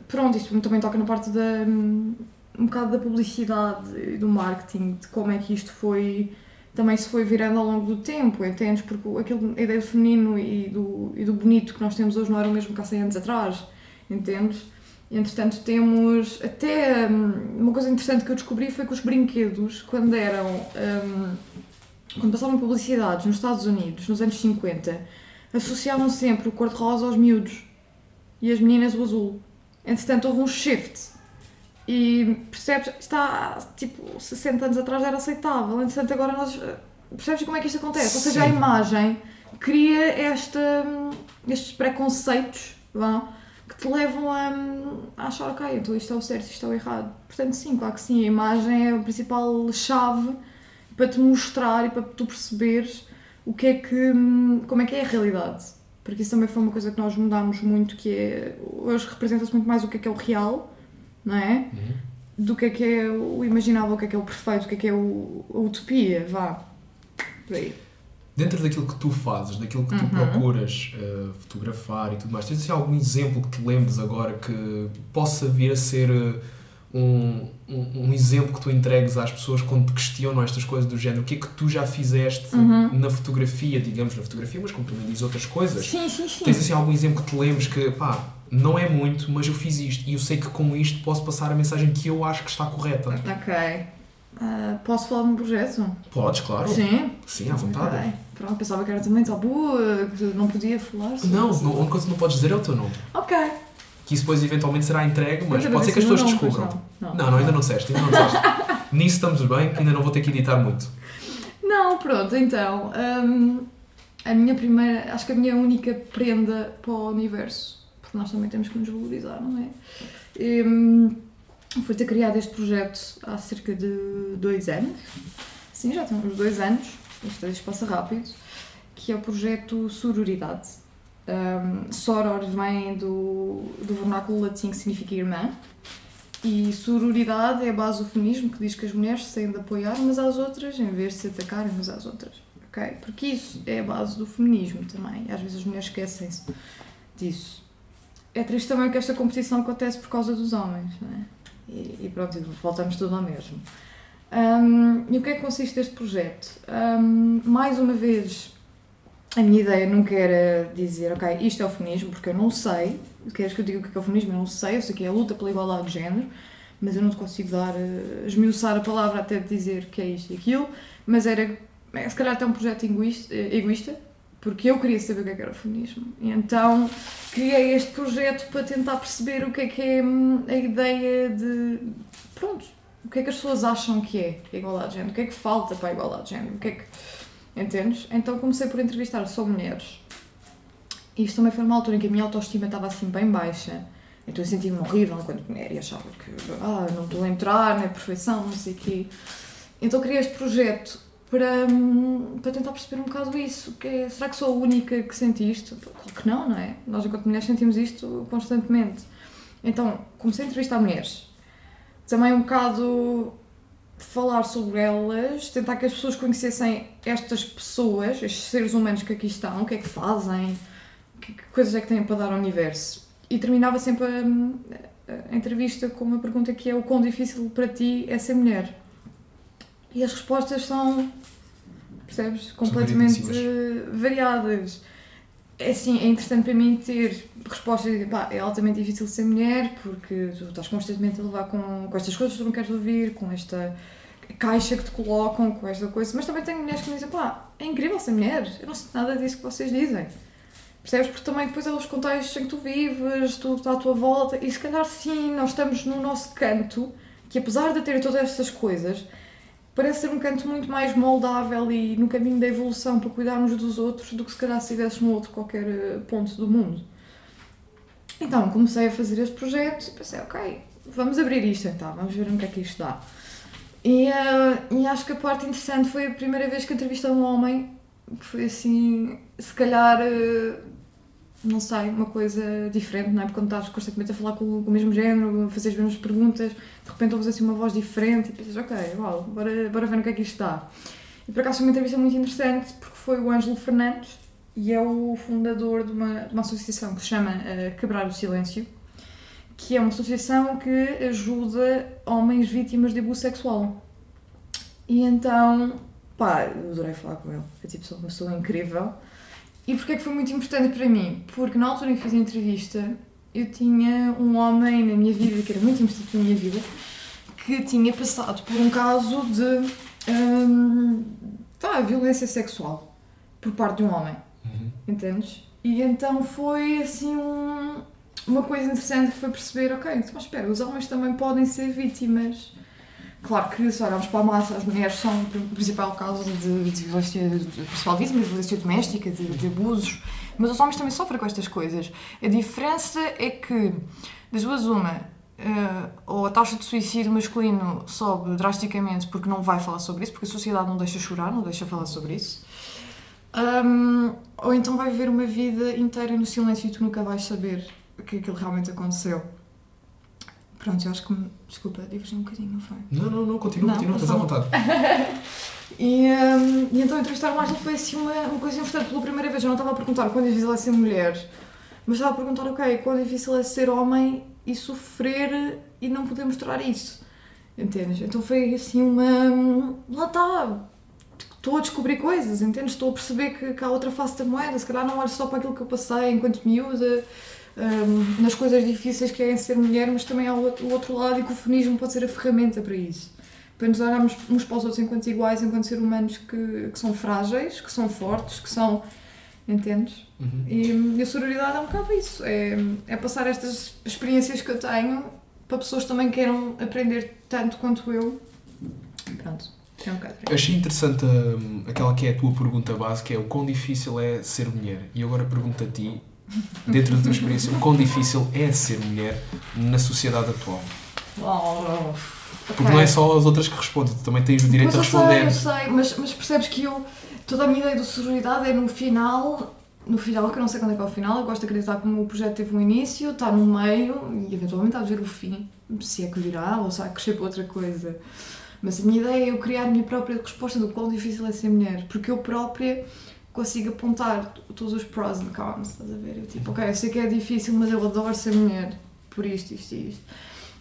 pronto, isto também toca na parte da, hum, um bocado da publicidade e do marketing, de como é que isto foi, também se foi virando ao longo do tempo, entendes? Porque aquilo, a ideia do feminino e do, e do bonito que nós temos hoje não era o mesmo que há 100 anos atrás, entendes? Entretanto, temos até hum, uma coisa interessante que eu descobri foi que os brinquedos, quando eram. hum, quando passavam publicidades nos Estados Unidos, nos anos 50, associavam sempre o cor-de-rosa aos miúdos e as meninas o azul. Entretanto, houve um shift. E percebes, está tipo 60 anos atrás era aceitável, entretanto, agora nós. Percebes como é que isto acontece? Ou seja, a Sim. imagem cria esta, estes preconceitos vá, que te levam a, a achar, ok, então isto é o certo, isto é o errado. Portanto, sim, claro que sim, a imagem é a principal chave para te mostrar e para tu perceberes o que é que, como é que é a realidade. Porque isso também foi uma coisa que nós mudámos muito, que é, hoje representa-se muito mais o que é que é o real, não é? Do que é que é o imaginável, o que é que é o perfeito, o que é que é o, a utopia, vá. Por aí. Dentro daquilo que tu fazes, daquilo que tu Uhum. procuras eh, fotografar e tudo mais, tens assim, algum exemplo que te lembres agora que possa vir a ser eh, um, um, um exemplo que tu entregues às pessoas quando te questionam estas coisas do género? O que é que tu já fizeste Uhum. na fotografia, digamos, na fotografia, mas como também diz outras coisas? Sim, sim, sim. Tens assim algum exemplo que te lembres que, pá, não é muito, mas eu fiz isto e eu sei que com isto posso passar a mensagem que eu acho que está correta. Ok. Ah, posso falar de um projeto? Podes, claro. Sim. Sim, à vontade. Ok. Pronto, pensava que era também tabu, eh, que não podia falar. Não, não, a única coisa que não podes dizer é o teu nome. Ok. Que isso depois eventualmente será entregue, mas pode ser que as também pessoas sei o descubram. nome, mas Não, não, ainda não disseste, ainda não disseste. *laughs* Nisso estamos bem, que ainda não vou ter que editar muito. Não, pronto, então. hum, a minha primeira. Acho que a minha única prenda para o universo. Porque nós também temos que nos valorizar, não é? Hum, foi ter criado este projeto há cerca de dois anos. Sim, já tem uns dois anos. Isto, isto passa rápido. Que é o projeto Sororidade. Um, soror vem do, do vernáculo latim que significa irmã. E sororidade é a base do feminismo que diz que as mulheres se têm de apoiar umas às outras em vez de se atacarem umas às outras. ok? Porque isso é a base do feminismo também. Às vezes as mulheres esquecem-se disso. É triste também que esta competição acontece por causa dos homens, é? E, e pronto, voltamos tudo ao mesmo. Hum, e o que é que consiste este projeto? Hum, mais uma vez, a minha ideia nunca era dizer, ok, isto é o feminismo, porque eu não sei. Queres que eu diga o que é o feminismo? Eu não sei. Eu sei que é a luta pela igualdade de género, mas eu não te consigo dar, eh, esmiuçar a palavra até dizer que é isto e aquilo. Mas era, é, se calhar, até um projeto egoísta, eh, egoísta, porque eu queria saber o que é que era o feminismo. E então criei este projeto para tentar perceber o que é que é hum, a ideia de. Pronto, o que é que as pessoas acham que é a igualdade de género, o que é que falta para a igualdade de género, o que é que. Entendes? Então comecei por entrevistar só mulheres. E isto também foi numa altura em que a minha autoestima estava assim bem baixa. Então eu sentia-me horrível enquanto mulher e achava que ah, não estou a entrar na perfeição, não sei o quê. Então criei este projeto para, hum, para tentar perceber um bocado isso. Que é, será que sou a única que sente isto? Claro que não, não é? Nós enquanto mulheres sentimos isto constantemente. Então comecei a entrevistar mulheres. Também um bocado falar sobre elas, tentar que as pessoas conhecessem estas pessoas, estes seres humanos que aqui estão, o que é que fazem, que, que coisas é que têm para dar ao universo. E terminava sempre a, a entrevista com uma pergunta que é o quão difícil para ti é ser mulher. E as respostas são, percebes, completamente variadas. É assim, é interessante para mim ter respostas de pá, é altamente difícil ser mulher porque tu estás constantemente a levar com, com estas coisas que tu não queres ouvir, com esta caixa que te colocam, com esta coisa. Mas também tenho mulheres que me dizem pá, é incrível ser mulher, eu não sei nada disso que vocês dizem. Percebes? Porque também depois é os contextos em que tu vives, tudo está à tua volta, e se calhar sim, nós estamos no nosso canto, que apesar de ter todas estas coisas, parece ser um canto muito mais moldável e no caminho da evolução para cuidarmos dos outros do que se calhar se estivesses num outro qualquer eh, ponto do mundo. Então comecei a fazer este projeto e pensei, ok, vamos abrir isto então, vamos ver no que é que isto dá. E, eh, e acho que a parte interessante foi a primeira vez que entrevistei um homem que foi assim, se calhar, eh, não sei, uma coisa diferente, não é? Porque quando estás constantemente a falar com, com o mesmo género, a fazer as mesmas perguntas, de repente ouves assim uma voz diferente e pensas, ok, uau, bora, bora ver no que é que isto dá. E por acaso foi uma entrevista muito interessante porque foi o Ângelo Fernandes e é o fundador de uma, uma associação que se chama uh, Quebrar o Silêncio, que é uma associação que ajuda homens vítimas de abuso sexual. E então, pá, eu adorei falar com ele, é tipo, sou uma pessoa incrível. E porquê é que foi muito importante para mim? Porque na altura em que fiz a entrevista, eu tinha um homem na minha vida, que era muito importante na minha vida, que tinha passado por um caso de hum, tá, violência sexual por parte de um homem. Uhum. Entendes? E então foi assim um, uma coisa interessante foi perceber, ok, então espera, os homens também podem ser vítimas. Claro que se olharmos para a massa, as mulheres são a principal causa de, de violência, de principal vítima de violência doméstica, de, de abusos, mas os homens também sofrem com estas coisas. A diferença é que, das duas uma, eh, ou a taxa de suicídio masculino sobe drasticamente porque não vai falar sobre isso, porque a sociedade não deixa chorar, não deixa falar sobre isso. Um, ou então vai viver uma vida inteira no silêncio e tu nunca vais saber que aquilo realmente aconteceu. Pronto, eu acho que. me- Desculpa, divergi um bocadinho, não foi? Não, não, não, continua, Não, continua, não estás à vontade. *laughs* E, hum, e então entrevistar o Ângelo foi assim uma, uma coisa importante pela primeira vez. Eu não estava a perguntar quão difícil é ser mulher, mas estava a perguntar, ok, quão difícil é ser homem e sofrer e não poder mostrar isso. Entendes? Então foi assim uma. Lá está! Estou a descobrir coisas, entendes? Estou a perceber que, que há outra face da moeda. Se calhar não olho só para aquilo que eu passei enquanto miúda, hum, nas coisas difíceis que é ser mulher, mas também há o outro, o outro lado e que o feminismo pode ser a ferramenta para isso para nos olharmos uns para os outros enquanto iguais, enquanto seres humanos que, que são frágeis, que são fortes, que são. Entendes? Uhum. E, e a sororidade é um bocado isso. É, é passar estas experiências que eu tenho para pessoas que também queiram aprender tanto quanto eu. Pronto. É um bocado. Achei interessante hum, aquela que é a tua pergunta base, que é o quão difícil é ser mulher. E agora pergunto a ti, *laughs* dentro da tua experiência, o quão difícil é ser mulher na sociedade atual? Oh, Porque não é só as outras que respondem, tu também tens o direito Pois a eu sei, responder. eu sei, mas, mas percebes que eu. Toda a minha ideia de sororidade é no final. No final, que eu não sei quando é que é o final, eu gosto de acreditar que o meu projeto teve um início, está no meio e eventualmente há de ver o fim, se é que virá ou se há de crescer para outra coisa. Mas a minha ideia é eu criar a minha própria resposta do quão difícil é ser mulher, porque eu própria consigo apontar todos os pros and cons, estás a ver? Eu tipo, ok, eu sei que é difícil, mas eu adoro ser mulher, por isto, isto e isto.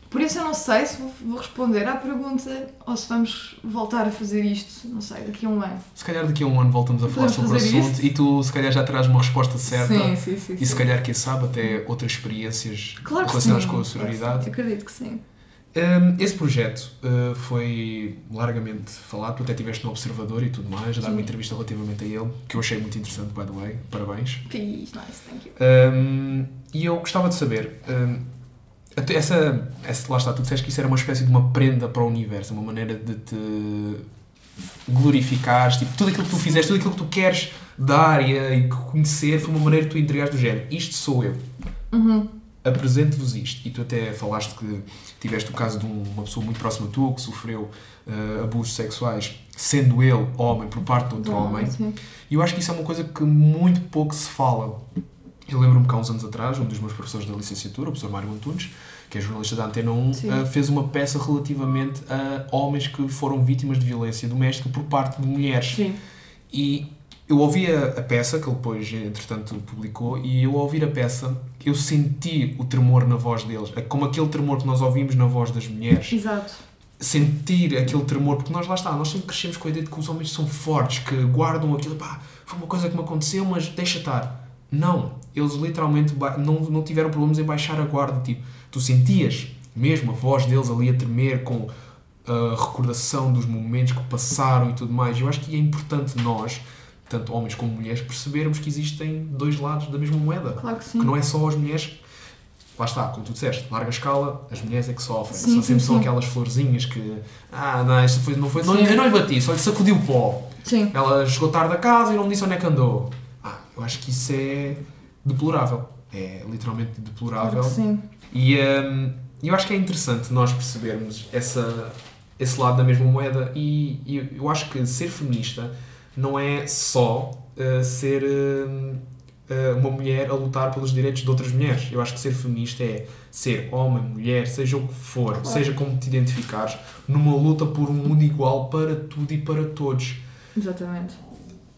Por isso eu não sei se vou- responder à pergunta ou se vamos voltar a fazer isto, não sei, daqui a um ano. Se calhar daqui a um ano voltamos a falar sobre o assunto isto? e tu se calhar já terás uma resposta certa. Sim, sim, sim. E sim. se calhar, quem sabe, até outras experiências claro relacionadas sim. com a sororidade. acredito que sim. Um, esse projeto uh, foi largamente falado, tu até estiveste no Observador e tudo mais, a dar uma entrevista relativamente a ele, que eu achei muito interessante, by the way, parabéns. Peace, nice, thank you. Um, e eu gostava de saber, um, essa, essa, lá está, tu disseste que isso era uma espécie de uma prenda para o universo, uma maneira de te glorificares, tipo, tudo aquilo que tu fizeste, tudo aquilo que tu queres dar e, e conhecer, foi uma maneira de tu entregares do género. Isto sou eu. Uhum. Apresento-vos isto. E tu até falaste que tiveste o caso de um- uma pessoa muito próxima tua que sofreu uh, abusos sexuais, sendo ele homem por parte de outro Bom, homem. sim. E eu acho que isso é uma coisa que muito pouco se fala. Eu lembro-me que há uns anos atrás, um dos meus professores da licenciatura, o professor Mário Antunes, que é jornalista da Antena 1, Sim. uh, fez uma peça relativamente a homens que foram vítimas de violência doméstica por parte de mulheres. Sim. E eu ouvi a, a peça, que ele depois, entretanto, publicou, e eu ouvir a peça, eu senti o tremor na voz deles, É como aquele tremor que nós ouvimos na voz das mulheres Exato. sentir aquele tremor, porque nós lá está, nós sempre crescemos com a ideia de que os homens são fortes, que guardam aquilo, pá, foi uma coisa que me aconteceu, mas deixa estar. Não, eles literalmente não, não tiveram problemas em baixar a guarda, tipo, tu sentias mesmo a voz deles ali a tremer com a recordação dos momentos que passaram e tudo mais. Eu acho que é importante nós, tanto homens como mulheres, percebermos que existem dois lados da mesma moeda. Claro que sim. Que não é só as mulheres. Lá está, como tu disseste, larga escala, as mulheres é que sofrem. Sim, são sim, sempre só sim. aquelas florzinhas que. Ah, não, esta foi, não foi. Não, eu não lhe bati, só lhe sacudi o pó. Sim. Ela chegou tarde a casa e não me disse onde é que andou. Ah, eu acho que isso é deplorável. É literalmente Claro deplorável. que sim. E hum, eu acho que é interessante nós percebermos essa, esse lado da mesma moeda e, e eu acho que ser feminista não é só uh, ser uh, uma mulher a lutar pelos direitos de outras mulheres. Eu acho que ser feminista é ser homem, mulher, seja o que for, Claro. seja como te identificares, numa luta por um mundo igual para tudo e para todos. Exatamente.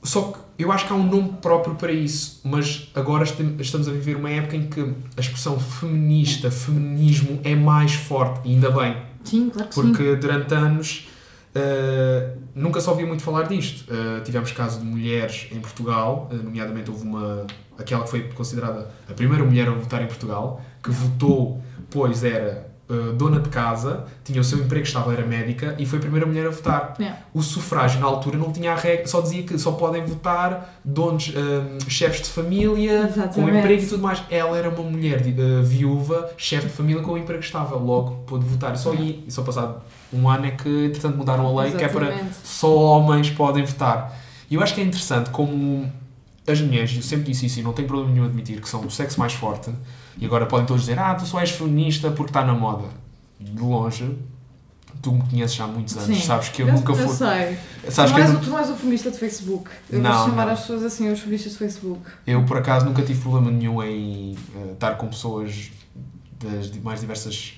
Só que eu acho que há um nome próprio para isso, mas agora estamos a viver uma época em que a expressão feminista, feminismo é mais forte, e ainda bem, Sim, claro que sim. porque durante anos uh, nunca se ouvia muito falar disto. Uh, tivemos caso de mulheres em Portugal, uh, nomeadamente houve uma, aquela que foi considerada a primeira mulher a votar em Portugal, que votou, pois era uh, dona de casa, tinha o seu emprego estável, era médica, e foi a primeira mulher a votar. Yeah. O sufrágio na altura não tinha a regra, só dizia que só podem votar donos, um, chefes de família, com Exatamente. emprego e tudo mais. Ela era uma mulher de- uh, viúva, chefe de família com emprego estável, logo pôde votar. E só aí, e só passado um ano é que entretanto mudaram a lei que é para Exatamente. só homens podem votar. E eu acho que é interessante como as mulheres, eu sempre disse isso e não tenho problema nenhum admitir que são o sexo mais forte, e agora podem todos dizer, ah, tu só és feminista porque está na moda. De longe, tu me conheces há muitos anos, Sim. sabes que eu, Eu, nunca eu fui. sei. Sabes tu, que eu, és, tu não és o feminista de Facebook. Eu Não, vou chamar não. as pessoas assim, os feministas de Facebook. eu, por acaso, nunca tive problema nenhum em eh, estar com pessoas das mais diversas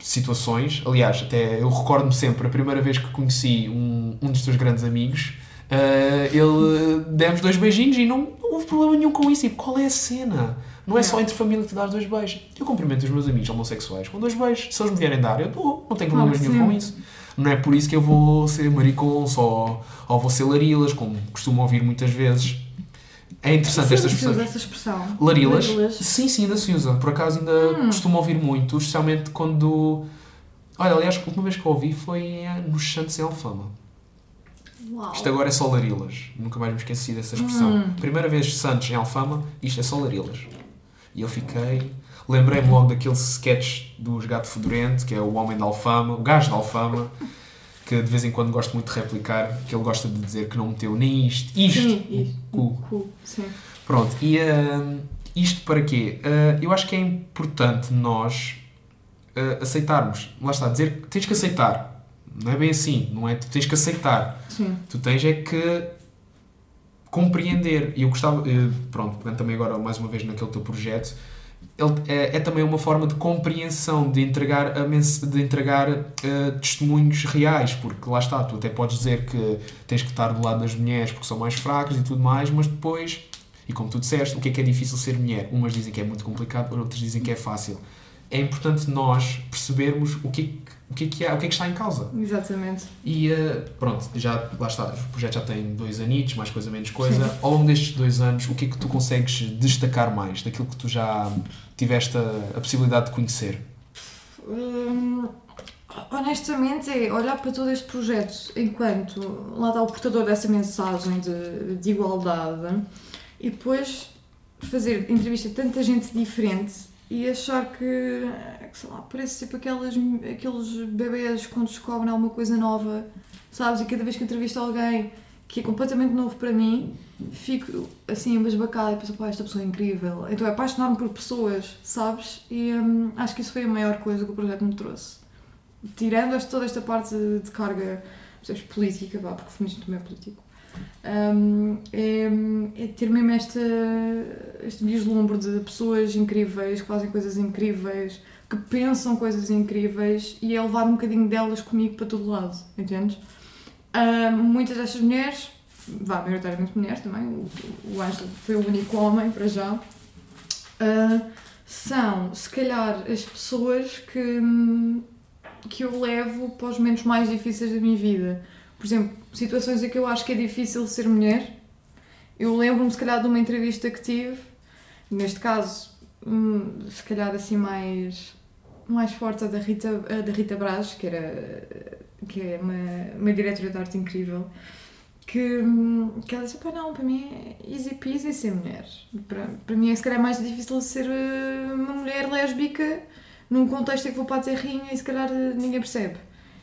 situações. Aliás, até eu recordo-me sempre, a primeira vez que conheci um, um dos teus grandes amigos, eh, ele demos dois beijinhos e não, não houve problema nenhum com isso. E qual é a cena? Não é só Não. entre família que te dás dois beijos. Eu cumprimento os meus amigos homossexuais com dois beijos. Se eles me vierem dar, eu dou. Não tenho problemas Claro, nenhum com isso. Não é por isso que eu vou ser maricon só, ou vou ser larilas, como costumo ouvir muitas vezes. É interessante estas pessoas. essa expressão. Larilas? Larilas. Sim, sim, ainda se usa. Por acaso ainda Hum. costumo ouvir muito, especialmente quando. Olha, aliás, a última vez que eu ouvi foi nos Santos em Alfama. Uau. Isto agora é só Larilas. Nunca mais me esqueci dessa expressão. Hum. Primeira vez Santos em Alfama, isto é só Larilas. E eu fiquei. Lembrei-me logo daquele sketch dos Gato Fedorento, que é o homem da Alfama, o gajo da Alfama, que de vez em quando gosto muito de replicar, que ele gosta de dizer que não meteu nem isto, isto, Sim, isto. o cu. Sim. Pronto, e hum, isto para quê? Uh, eu acho que é importante nós uh, aceitarmos. Lá está, dizer que tens que aceitar. Não é bem assim, não é? Tu tens que aceitar. Sim. Tu tens é que compreender. E eu gostava, eh, pronto, pegando também agora mais uma vez naquele teu projeto, ele é, é também uma forma de compreensão, de entregar, a de entregar eh, testemunhos reais, porque lá está, tu até podes dizer que tens que estar do lado das mulheres porque são mais fracas e tudo mais, mas depois, e como tu disseste, o que é que é difícil ser mulher? Umas dizem que é muito complicado, outras dizem que é fácil. É importante nós percebermos o que, é que- o que, é que, há, o que é que está em causa. Exatamente. E eh, pronto, já, lá está, o projeto já tem dois anitos, mais coisa, menos coisa. Ao longo destes dois anos, o que é que tu consegues destacar mais daquilo que tu já tiveste a, a possibilidade de conhecer? Hum, honestamente, é olhar para todo este projeto enquanto lá está o portador dessa mensagem de, de igualdade e depois fazer entrevista a tanta gente diferente e achar que, sei lá, parece tipo aquelas, aqueles bebês quando descobrem alguma coisa nova, sabes? E cada vez que entrevisto alguém que é completamente novo para mim, fico assim embasbacada e penso, pá, esta pessoa é incrível. Então é apaixonar-me por pessoas, sabes? E hum, acho que isso foi a maior coisa que o projeto me trouxe. Tirando toda esta parte de, carga percebes, política, vá, porque o feminismo também é político. hum, é, é ter mesmo esta, este vislumbre de pessoas incríveis, que fazem coisas incríveis, que pensam coisas incríveis e é levar um bocadinho delas comigo para todo lado, entendes? Ah, muitas destas mulheres, vá, maioritariamente mulheres também, o, o Ângelo foi o único homem para já, ah, são se calhar as pessoas que, que eu levo para os momentos mais difíceis da minha vida. Por exemplo, situações em que eu acho que é difícil ser mulher. Eu lembro-me, se calhar, de uma entrevista que tive, neste caso, hum, se calhar assim mais, mais forte, a da Rita, a da Rita Braz, que, era, que é uma, uma diretora de arte incrível, que, que ela disse, pá, não, para mim é easy peasy ser mulher. Para, para mim é se calhar mais difícil ser eh, uma mulher lésbica num contexto em que vou para a terrinha e se calhar eh, ninguém percebe.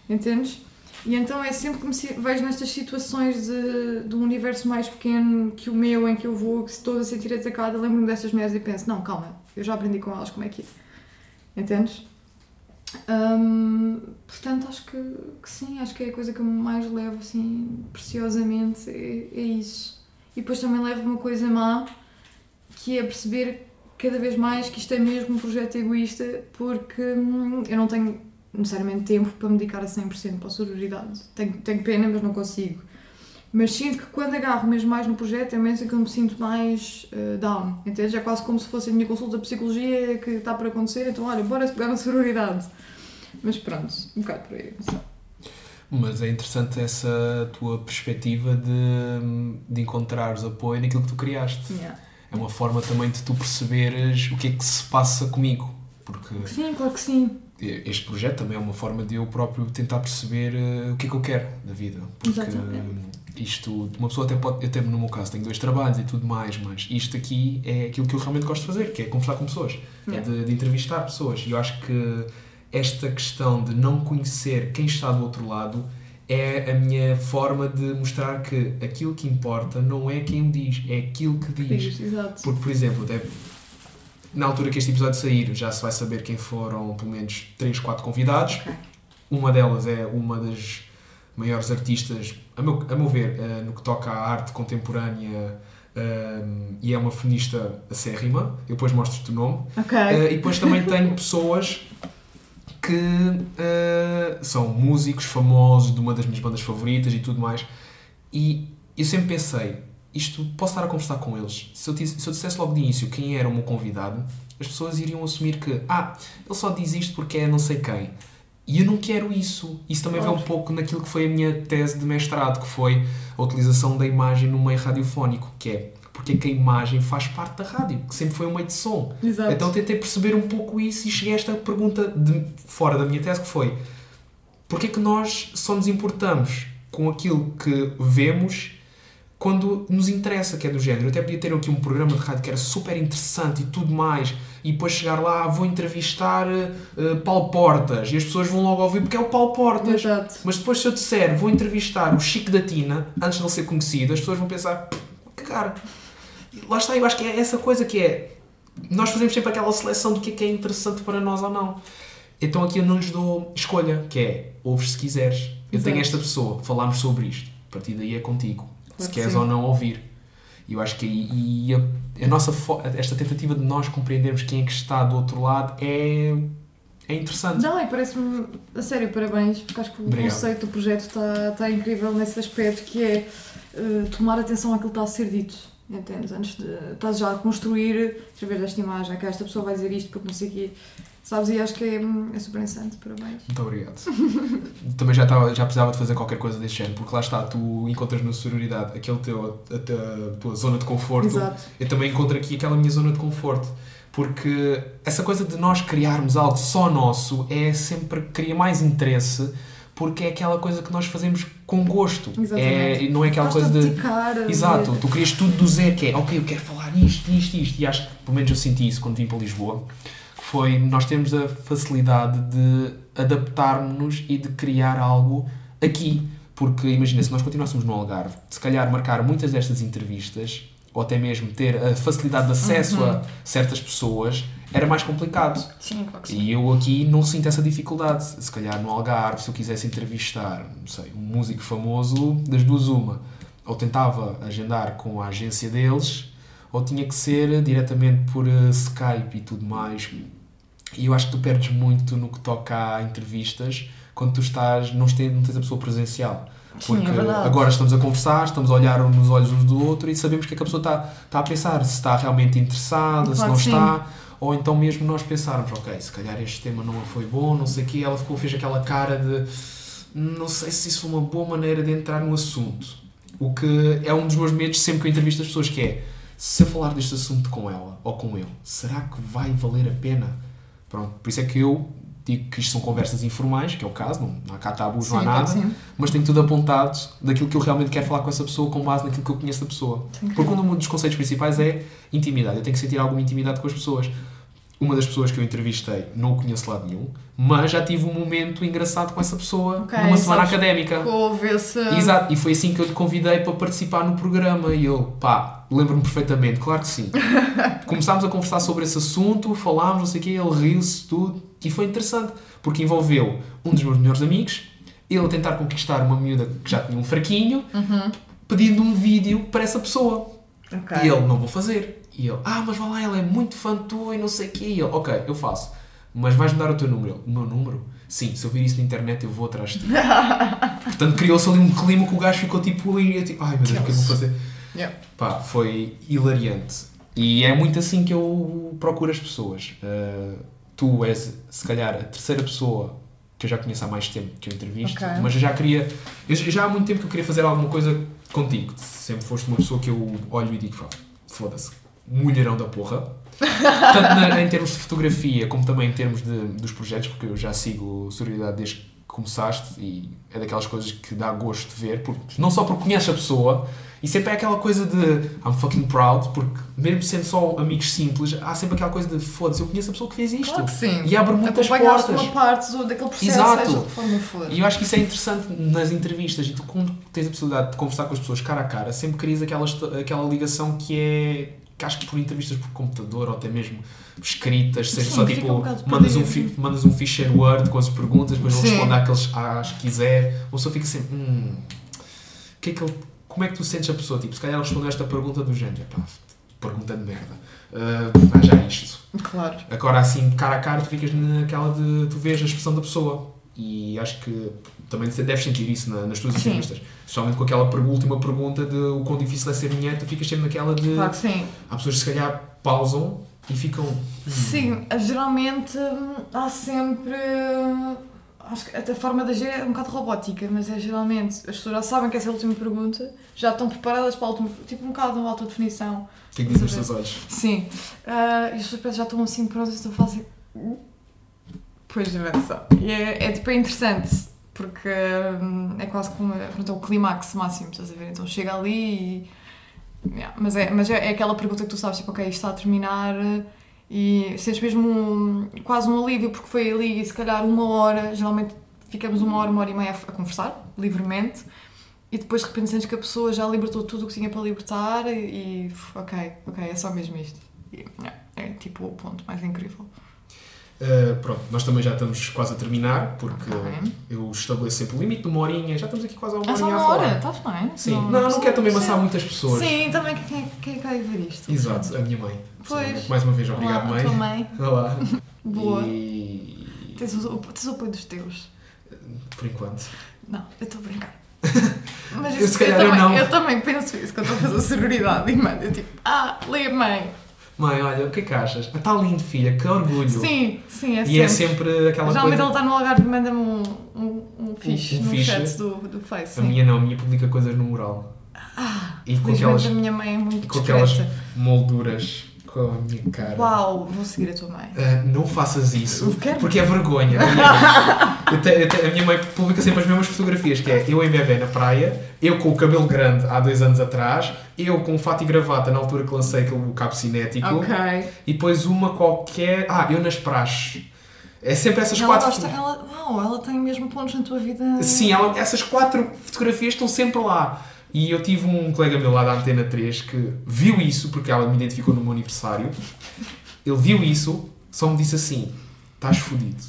Entendes? E então é sempre que me vejo nestas situações de, de um universo mais pequeno que o meu, em que eu vou, que estou a sentir atacada, lembro-me dessas mulheres e penso, não, calma, eu já aprendi com elas como é que é. Entendes? Portanto, acho que, que sim, acho que é a coisa que eu mais levo, assim, preciosamente, é, é isso. E depois também levo uma coisa má, que é perceber cada vez mais que isto é mesmo um projeto egoísta porque hum, eu não tenho necessariamente tempo para me dedicar a 100% para a sororidade. Tenho, tenho pena, mas não consigo. Mas sinto que quando agarro mesmo mais no projeto é mesmo que eu me sinto mais uh, down, entendes? É quase como se fosse a minha consulta de psicologia que está para acontecer, então olha, bora pegar na sororidade. Mas pronto, um bocado por aí, sei. Mas é interessante essa tua perspectiva de, de encontrares apoio naquilo que tu criaste. Yeah. É uma forma também de tu perceberes o que é que se passa comigo. Porque Sim, claro que sim. Este projeto também é uma forma de eu próprio tentar perceber uh, o que é que eu quero da vida. Porque Exatamente. uh, isto, uma pessoa até pode, até no meu caso, tenho dois trabalhos e tudo mais, mas isto aqui é aquilo que eu realmente gosto de fazer, que é conversar com pessoas, é de, de entrevistar pessoas. E eu acho que esta questão de não conhecer quem está do outro lado é a minha forma de mostrar que aquilo que importa não é quem diz, é aquilo que diz. Porque, por exemplo, até na altura que este episódio sair, já se vai saber quem foram pelo menos 3, 4 convidados. Ok. Uma delas é uma das maiores artistas, a meu, a meu ver, eh, no que toca à arte contemporânea eh, e é uma feminista acérrima. Eu depois mostro-te o nome. Ok. Eh, e depois também *laughs* tenho pessoas que eh, são músicos famosos de uma das minhas bandas favoritas e tudo mais. E eu sempre pensei, isto posso estar a conversar com eles. Se eu, se eu dissesse logo de início quem era o meu convidado, as pessoas iriam assumir que, ah, ele só diz isto porque é não sei quem. E eu não quero isso. Isso também vai um Claro. pouco naquilo que foi a minha tese de mestrado, que foi a utilização da imagem no meio radiofónico, que é porque é que a imagem faz parte da rádio, que sempre foi um meio de som. Exato. Então tentei perceber um pouco isso e cheguei a esta pergunta de, fora da minha tese que foi porque é que nós só nos importamos com aquilo que vemos quando nos interessa, que é do género. Eu até podia ter aqui um programa de rádio que era super interessante e tudo mais, e depois chegar lá, vou entrevistar uh, Paulo Portas, e as pessoas vão logo ouvir porque é o Paulo Portas. Exato. Mas depois se eu disser, vou entrevistar o Chico da Tina, antes de ele ser conhecido, as pessoas vão pensar, "Pff, cagar. Lá está, eu acho que é essa coisa que é, nós fazemos sempre aquela seleção do que é que é interessante para nós ou não. Então aqui eu não lhes dou escolha, que é, ouves se quiseres. Eu tenho Exato. esta pessoa, falámos sobre isto. A partir daí é contigo. Se que queres sim. ou não ouvir. E eu acho que e a, a nossa esta tentativa de nós compreendermos quem é que está do outro lado é, é interessante. Não, e parece-me, a sério, parabéns, porque acho que o Obrigado. conceito do projeto está, está incrível nesse aspecto, que é eh, tomar atenção àquilo que está a ser dito, entendes? Antes de estás já a construir, através desta imagem, que esta pessoa vai dizer isto porque não sei o quê, sabes? E acho que é, é super interessante, parabéns. Muito obrigado. *laughs* Também já, estava, já precisava de fazer qualquer coisa deste género, porque lá está, tu encontras na sororidade aquele teu, a, tua- zona de conforto. Exato. Eu também encontro aqui aquela minha zona de conforto. Porque essa coisa de nós criarmos algo só nosso é sempre cria mais interesse porque é aquela coisa que nós fazemos com gosto. Exatamente. É, não é aquela coisa de. dedicar a Exato, ver. tu querias tudo do zero, que é, ok, eu quero falar isto, isto, isto. E acho que, pelo menos eu senti isso quando vim para Lisboa, foi nós temos a facilidade de adaptarmos-nos e de criar algo aqui. Porque imagina, se nós continuássemos no Algarve, se calhar marcar muitas destas entrevistas, ou até mesmo ter a facilidade de acesso Uhum. a certas pessoas, era mais complicado. Sim, claro que sim. E eu aqui não sinto essa dificuldade. Se calhar no Algarve, se eu quisesse entrevistar, não sei, um músico famoso, das duas uma, ou tentava agendar com a agência deles, ou tinha que ser diretamente por eh, Skype e tudo mais. E eu acho que tu perdes muito no que toca a entrevistas quando tu estás, não tens, não tens a pessoa presencial. Sim, Porque é verdade. agora estamos a conversar, estamos a olhar nos olhos uns do outro e sabemos o que é que a pessoa está, está a pensar, se está realmente interessada, se Claro não que sim. está, ou então mesmo nós pensarmos, ok, se calhar este tema não foi bom, não sei o quê, ela ficou, fez aquela cara de não sei se isso foi uma boa maneira de entrar no assunto. O que é um dos meus medos sempre que eu entrevisto as pessoas, que é se eu falar deste assunto com ela ou com ele, será que vai valer a pena? Pronto, por isso é que eu digo que isto são conversas informais, que é o caso, não, não há cá tabus, não há nada, sim. mas tenho tudo apontado daquilo que eu realmente quero falar com essa pessoa com base naquilo que eu conheço da pessoa. Sim, Porque um dos conceitos principais é intimidade. Eu tenho que sentir alguma intimidade com as pessoas. Uma das pessoas que eu entrevistei não o conheço lado nenhum, mas já tive um momento engraçado com essa pessoa Ok, numa semana académica. Houve esse... Exato, e foi assim que eu lhe convidei para participar no programa e eu, pá, lembro-me perfeitamente, claro que sim. *laughs* Começámos a conversar sobre esse assunto, falámos, não sei o quê, ele riu-se, tudo, e foi interessante, porque envolveu um dos meus melhores amigos, ele a tentar conquistar uma miúda que já tinha um fraquinho, Uhum. pedindo um vídeo para essa pessoa. Ok. E ele, não vou fazer. E ele, ah, mas vá lá, ela é muito fã tua e não sei o quê. E ele, ok, eu faço. Mas vais-me dar o teu número. O meu número? Sim, se eu vir isso na internet eu vou atrás de ti. *laughs* Portanto, criou-se ali um clima que o gajo ficou tipo, tipo ai meu Deus, o que é que eu vou fazer? Yeah. Pá, foi hilariante. E é muito assim que eu procuro as pessoas. Uh, tu és, se calhar, a terceira pessoa que eu já conheço há mais tempo que eu entrevisto, Ok. mas eu já queria. Eu já há muito tempo que eu queria fazer alguma coisa contigo. Sempre foste uma pessoa que eu olho e digo, "Pá, foda-se, mulherão da porra. Tanto na- em termos de fotografia como também em termos de, dos projetos, porque eu já sigo Sororidade desde começaste e é daquelas coisas que dá gosto de ver, porque, não só porque conheces a pessoa, e sempre é aquela coisa de I'm fucking proud, porque mesmo sendo só amigos simples, há sempre aquela coisa de foda-se, eu conheço a pessoa que fez isto. Claro que sim. E abre muitas portas. uma parte do- daquele processo, Exato. seja forma for. E eu acho que isso é interessante nas entrevistas e tu, quando tens a possibilidade de conversar com as pessoas cara a cara, sempre crias aquela, aquela ligação que é. que acho que por entrevistas por computador ou até mesmo escritas, seja Sim, só tipo, um mandas, um fi- mandas um ficheiro Word com as perguntas, depois ele responde àqueles às que quiser, uma pessoa fica sempre. Hum, que é que ele, como é que tu sentes a pessoa? Tipo, se calhar ele respondeu esta pergunta do género, pá, pergunta de merda. Ah, já é isto. Claro. Agora, assim, cara a cara, tu ficas naquela de. tu vês a expressão da pessoa. E acho que também deves sentir isso na- nas tuas entrevistas. Especialmente com aquela última pergunta de o quão difícil é ser mulher, tu ficas sempre naquela de. Claro que sim. Há pessoas que se calhar pausam e ficam. "Hum, Sim, geralmente hum, há sempre. Acho que até a forma de agir é um bocado robótica, mas é geralmente as pessoas já sabem que essa é a última pergunta, já estão preparadas para a última. Tipo um bocado uma autodefinição. O que é que dizem os teus olhos? Sim. Ah, e as pessoas já estão assim prontas, então fazem. Pois de só. E é, é tipo é interessante, porque hum, é quase como pronto, é o clímax máximo, estás a ver? Então chega ali e. Yeah, mas é, mas é, é aquela pergunta que tu sabes, tipo, ok, isto está a terminar e sentes mesmo um- quase um alívio, porque foi ali se calhar uma hora, geralmente ficamos uma hora, uma hora e meia a, conversar, livremente, e depois de repente sentes que a pessoa já libertou tudo o que tinha para libertar e, ok, ok, é só mesmo isto. Yeah, é tipo o ponto mais incrível. Uh, pronto, nós também já estamos quase a terminar, porque Ok. eu estabeleço sempre o limite de uma horinha, já estamos aqui quase a uma É horinha a uma hora, falar. estás bem? Sim, não, não, quero também amassar muitas pessoas. Sim, também quem, quem é que vai ver isto? Exato, a minha mãe. Pois. Mais uma vez, obrigado, Olá, mãe. Tua mãe. *laughs* Olá. Boa. E... Tens o, tens o apoio dos teus. Por enquanto. Não, eu estou a brincar. *laughs* Mas Eu, isso, se calhar, eu, eu também, não. eu também penso isso quando estou a fazer *laughs* sororidade e mando, eu tipo, ah, lê mãe. Mãe, olha, o que é que achas? Está lindo, filha, que orgulho. Sim, sim, é e sempre. é sempre aquela Geralmente coisa. ele está no Algarve e manda-me um, um, um fixe um no fixe. chat do, do Face. A sim. minha não, a minha publica coisas no mural. Ah, E com aquelas a minha mãe é muito com aquelas molduras com a minha cara. Uau, vou seguir a tua mãe. Ah, não faças isso, porque é vergonha. *laughs* Eu te- eu te- a minha mãe publica sempre as mesmas fotografias, que é eu em bebê na praia, eu com o cabelo grande há dois anos atrás, eu com o fato e gravata na altura que lancei aquele cabo cinético, Ok. e depois uma qualquer... Ah, eu nas praxes. É sempre essas Ela quatro... gosta, ela, uau, ela tem mesmo pontos na tua vida. Sim, ela- essas quatro fotografias estão sempre lá. E eu tive um colega meu lá da Antena 3 que viu isso, porque ela me identificou no meu aniversário. Ele viu isso, só me disse assim: estás fodido.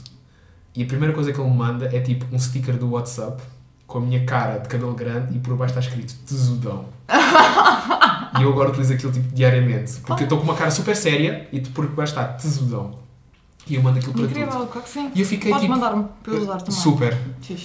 E a primeira coisa que ele me manda é tipo um sticker do WhatsApp com a minha cara de cabelo grande e por baixo está escrito tesudão. e eu agora utilizo aquilo tipo diariamente. Porque eu estou com uma cara super séria e por baixo está tesudão. E eu mando aquilo para tudo. Incrível, claro que sim. E eu fiquei Podes tipo. mandar-me para eu usar também. Super.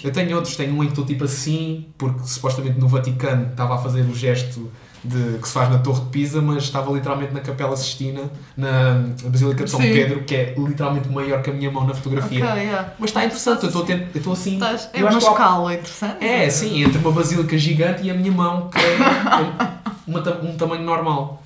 Eu tenho outros, tenho um em que estou tipo assim, porque supostamente no Vaticano estava a fazer o gesto de, que se faz na Torre de Pisa, mas estava literalmente na Capela Sistina, na Basílica de São Sim. Pedro, que é literalmente maior que a minha mão na fotografia. Ok, yeah. Mas está interessante, eu estou a ter- eu estou assim. Estás, é eu uma escala interessante. É, sim, entre uma basílica gigante e a minha mão, que é *laughs* uma ta- um tamanho normal.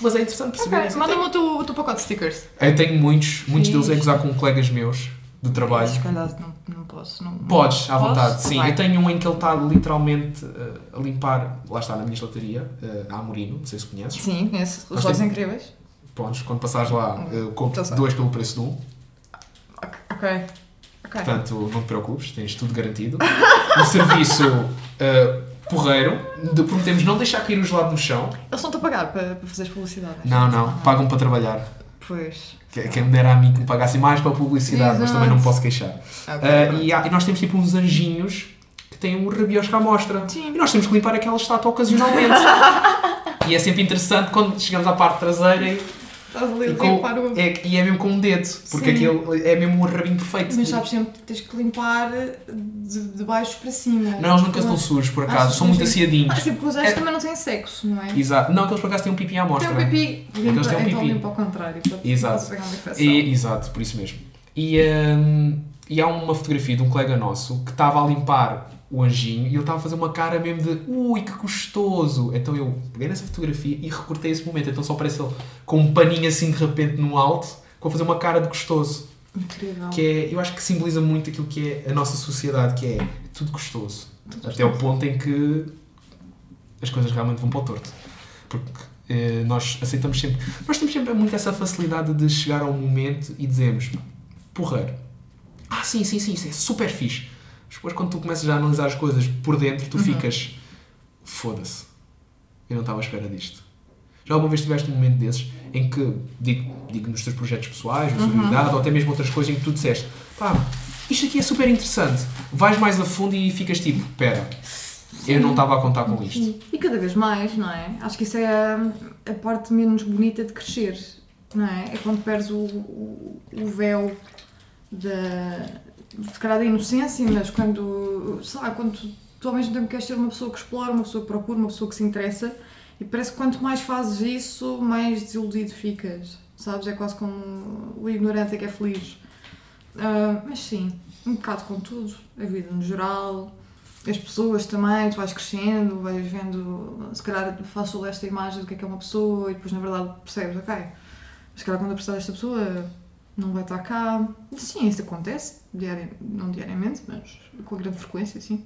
Mas é interessante perceber Ok, isso. manda-me o teu, o teu pacote de stickers. Eu tenho muitos, muitos deles a Fixe. gozar com colegas meus do trabalho. Não, não posso. Não, Podes, à Posso? vontade, sim. Vai. Eu tenho um em que ele está literalmente uh, a limpar, lá está, na minha gelataria, uh, a Amorino, não sei se conheces. Sim, conheço. Os temos- incríveis. Podes, quando passares lá, uh, compro certo. dois pelo preço de um. Ok. Ok. Ok. Portanto, não te preocupes, tens tudo garantido. *laughs* Um serviço uh, porreiro, de, prometemos não deixar cair o gelado no chão. Eles estão-te a pagar para, para fazeres publicidade. Não, não, pagam para trabalhar. Pois. Que- Quem me dera a mim que me pagasse mais para a publicidade, mas Exato. também não posso queixar. Ok, Uh, pronto. e, há- e nós temos tipo uns anjinhos que têm um rabiosca à mostra. Sim. E nós temos que limpar aquela estátua ocasionalmente. *laughs* E é sempre interessante quando chegamos à parte traseira e, Estás a e, com- é, e é mesmo com um dedo, porque Sim. aquele é mesmo um rabinho perfeito. Mas sabes sempre que tens que limpar de, de baixo para cima. Não, eles nunca estão sujos, por acaso, Ah, são muito sim. aciadinhos. Ah, sim, porque os anjos É- também não têm sexo, não é? Exato. Não, aqueles por acaso têm um pipi à Tem mostra. um pipi, limpa, Aqueles têm um então pipi. limpa ao contrário. Exato. E, exato, por isso mesmo. E, hum, e há uma fotografia de um colega nosso que estava a limpar o anjinho e ele estava a fazer uma cara mesmo de ui, que gostoso. Então eu peguei nessa fotografia e recortei esse momento. Então só parece ele com um paninho assim de repente no alto, com a fazer uma cara de gostoso. Incrível. Que é, eu acho que simboliza muito aquilo que é a nossa sociedade, que é tudo gostoso. Tudo Até o ponto em que as coisas realmente vão para o torto. Porque eh, nós aceitamos sempre. Nós temos sempre muito essa facilidade de chegar a um momento e dizemos: porreiro. Ah, sim, sim, sim, isso é super fixe. Mas depois, quando tu começas a analisar as coisas por dentro, tu Uhum. ficas: foda-se, eu não estava à espera disto. Já alguma vez tiveste um momento desses em que, digo, digo nos teus projetos pessoais, na Uhum. ou até mesmo outras coisas em que tu disseste: pá, isto aqui é super interessante. Vais mais a fundo e ficas tipo: pera, eu não estava a contar com isto. Sim. E cada vez mais, não é? Acho que isso é a, a parte menos bonita de crescer, não é? É quando perdes o, o, o véu da. Se calhar da inocência, mas quando. sei lá, quando tu, ao mesmo tempo queres ser uma pessoa que explora, uma pessoa que procura, uma pessoa que se interessa, e parece que quanto mais fazes isso, mais desiludido ficas, sabes? É quase como o ignorante é que é feliz. Ah, mas sim, um bocado com tudo, a vida no geral, as pessoas também, tu vais crescendo, vais vendo, se calhar faço esta imagem do que é que é uma pessoa e depois na verdade percebes, ok, se calhar quando eu precisar desta pessoa não vai estar cá. Sim, isso acontece, diari- não diariamente, mas com grande frequência, sim.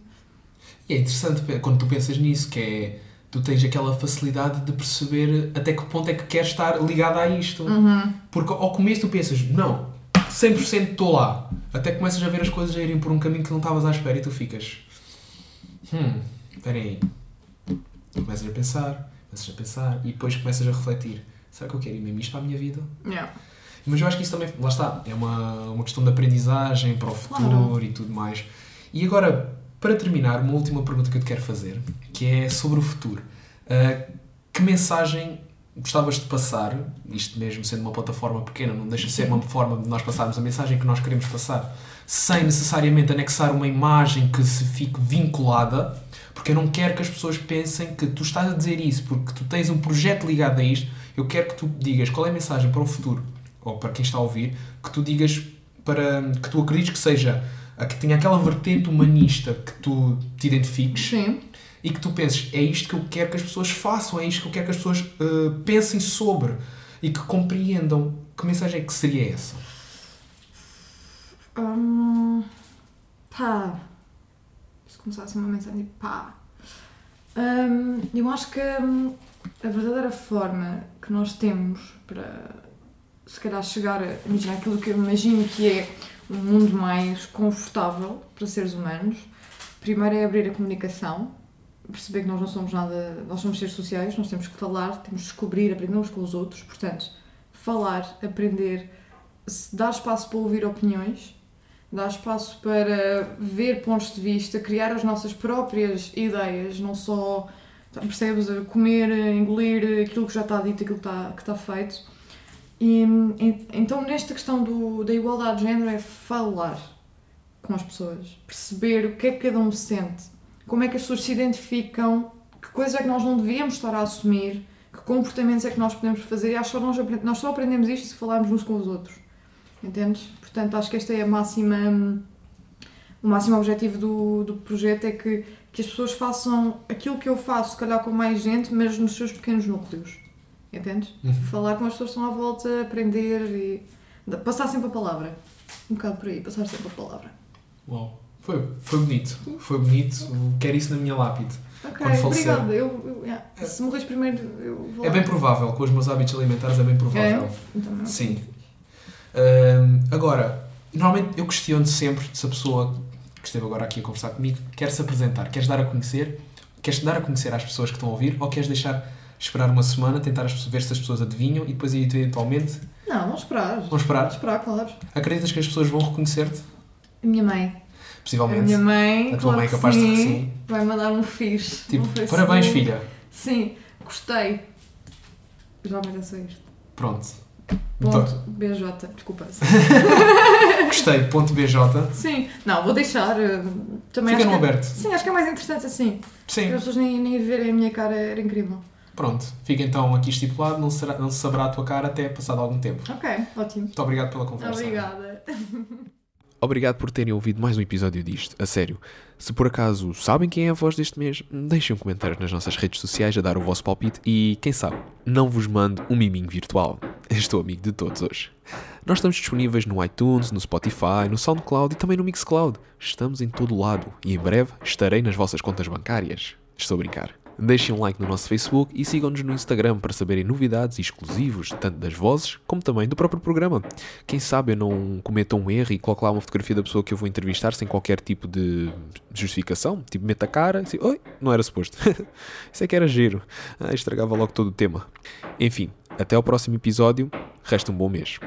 E é interessante quando tu pensas nisso, que é. Tu tens aquela facilidade de perceber até que ponto é que queres estar ligado a isto. Uhum. Porque ao começo tu pensas, não, 100% estou lá. Até começas a ver as coisas a irem por um caminho que não estavas à espera e tu ficas, hum, espera aí. Tu começas a pensar, começas a pensar e depois começas a refletir. Será que eu quero ir mesmo isto para a minha vida? Yeah. Mas eu acho que isso também, lá está, é uma, uma questão de aprendizagem para o futuro Claro. e tudo mais. E agora, para terminar, uma última pergunta que eu te quero fazer, que é sobre o futuro. Ah, que mensagem gostavas de passar, isto mesmo sendo uma plataforma pequena, não deixa de ser uma forma de nós passarmos a mensagem que nós queremos passar, sem necessariamente anexar uma imagem que se fique vinculada, porque eu não quero que as pessoas pensem que tu estás a dizer isso porque tu tens um projeto ligado a isto. Eu quero que tu digas qual é a mensagem para o futuro, ou para quem está a ouvir, que tu digas para que tu acredites que seja a que tenha aquela vertente humanista que tu te identifiques Sim. e que tu penses, é isto que eu quero que as pessoas façam, é isto que eu quero que as pessoas eh, pensem sobre e que compreendam. Que mensagem é que seria essa? Hum, pá. Se começasse uma mensagem de pá. Hum, eu acho que hum, a verdadeira forma que nós temos para se calhar chegar a imaginar aquilo que eu imagino que é um mundo mais confortável para seres humanos, primeiro é abrir a comunicação, perceber que nós não somos nada, nós somos seres sociais, nós temos que falar, temos que descobrir, aprender uns com os outros, portanto, falar, aprender, dar espaço para ouvir opiniões, dar espaço para ver pontos de vista, criar as nossas próprias ideias, não só, percebes, comer, engolir aquilo que já está dito, aquilo que está, que está feito. E, en- então, nesta questão do, da igualdade de género, é falar com as pessoas, perceber o que é que cada um sente, como é que as pessoas se identificam, que coisas é que nós não devíamos estar a assumir, que comportamentos é que nós podemos fazer, e acho que nós, nós só aprendemos isto se falarmos uns com os outros. Entendes? Portanto, acho que este é a máxima, o máximo objetivo do, do projeto é que, que as pessoas façam aquilo que eu faço, se calhar com mais gente, mas nos seus pequenos núcleos. Entendes? Uhum. Falar com as pessoas que estão à volta, aprender e passar sempre a palavra. Um bocado por aí, passar sempre a palavra. Uau. Foi, foi bonito. Foi bonito. Quero isso na minha lápide. Ok, obrigada. Eu, eu- yeah. Se morres primeiro, eu vou. É lá. bem provável, com os meus hábitos alimentares é bem provável. É? Então. Sim. Hum, agora, normalmente eu questiono sempre se a pessoa que esteve agora aqui a conversar comigo quer se apresentar, queres dar a conhecer, queres dar a conhecer às pessoas que estão a ouvir ou queres deixar esperar uma semana, tentar ver se as pessoas adivinham e depois eventualmente Não, vamos esperar. vão Vamos esperar? esperar, claro. Acreditas que as pessoas vão reconhecer-te? A minha mãe. A Possivelmente. minha mãe. A tua claro mãe é que capaz de sim, que sim. Vai mandar um fixe. Tipo, Facebook. parabéns filha. Sim, Gostei. Geralmente é só isto. Pronto. Ponto BJ, desculpa. *laughs* Gostei, ponto BJ. Sim, não, vou deixar. eh, Também Fica no que, aberto. Sim, acho que é mais interessante assim. Para Sim, as pessoas nem, nem verem a minha cara, era incrível. Pronto. Fica então aqui estipulado, não, será, não se saberá a tua cara até passado algum tempo. Ok, ótimo. Muito obrigado pela conversa. Obrigada. *laughs* Obrigado por terem ouvido mais um episódio disto, a sério. Se por acaso sabem quem é a voz deste mês, deixem um comentário nas nossas redes sociais a dar o vosso palpite e, quem sabe, não vos mando um miminho virtual. *laughs* Estou amigo de todos hoje. Nós estamos disponíveis no iTunes, no Spotify, no SoundCloud e também no Mixcloud. Estamos em todo lado e em breve estarei nas vossas contas bancárias. Estou a brincar. Deixem um like no nosso Facebook e sigam-nos no Instagram para saberem novidades e exclusivos, tanto das vozes como também do próprio programa. Quem sabe eu não cometa um erro e coloque lá uma fotografia da pessoa que eu vou entrevistar sem qualquer tipo de justificação. Tipo, meta a cara, assim, oi, não era suposto. *laughs* Isso é que era giro. Ah, estragava logo todo o tema. Enfim, até ao próximo episódio. Resta um bom mês.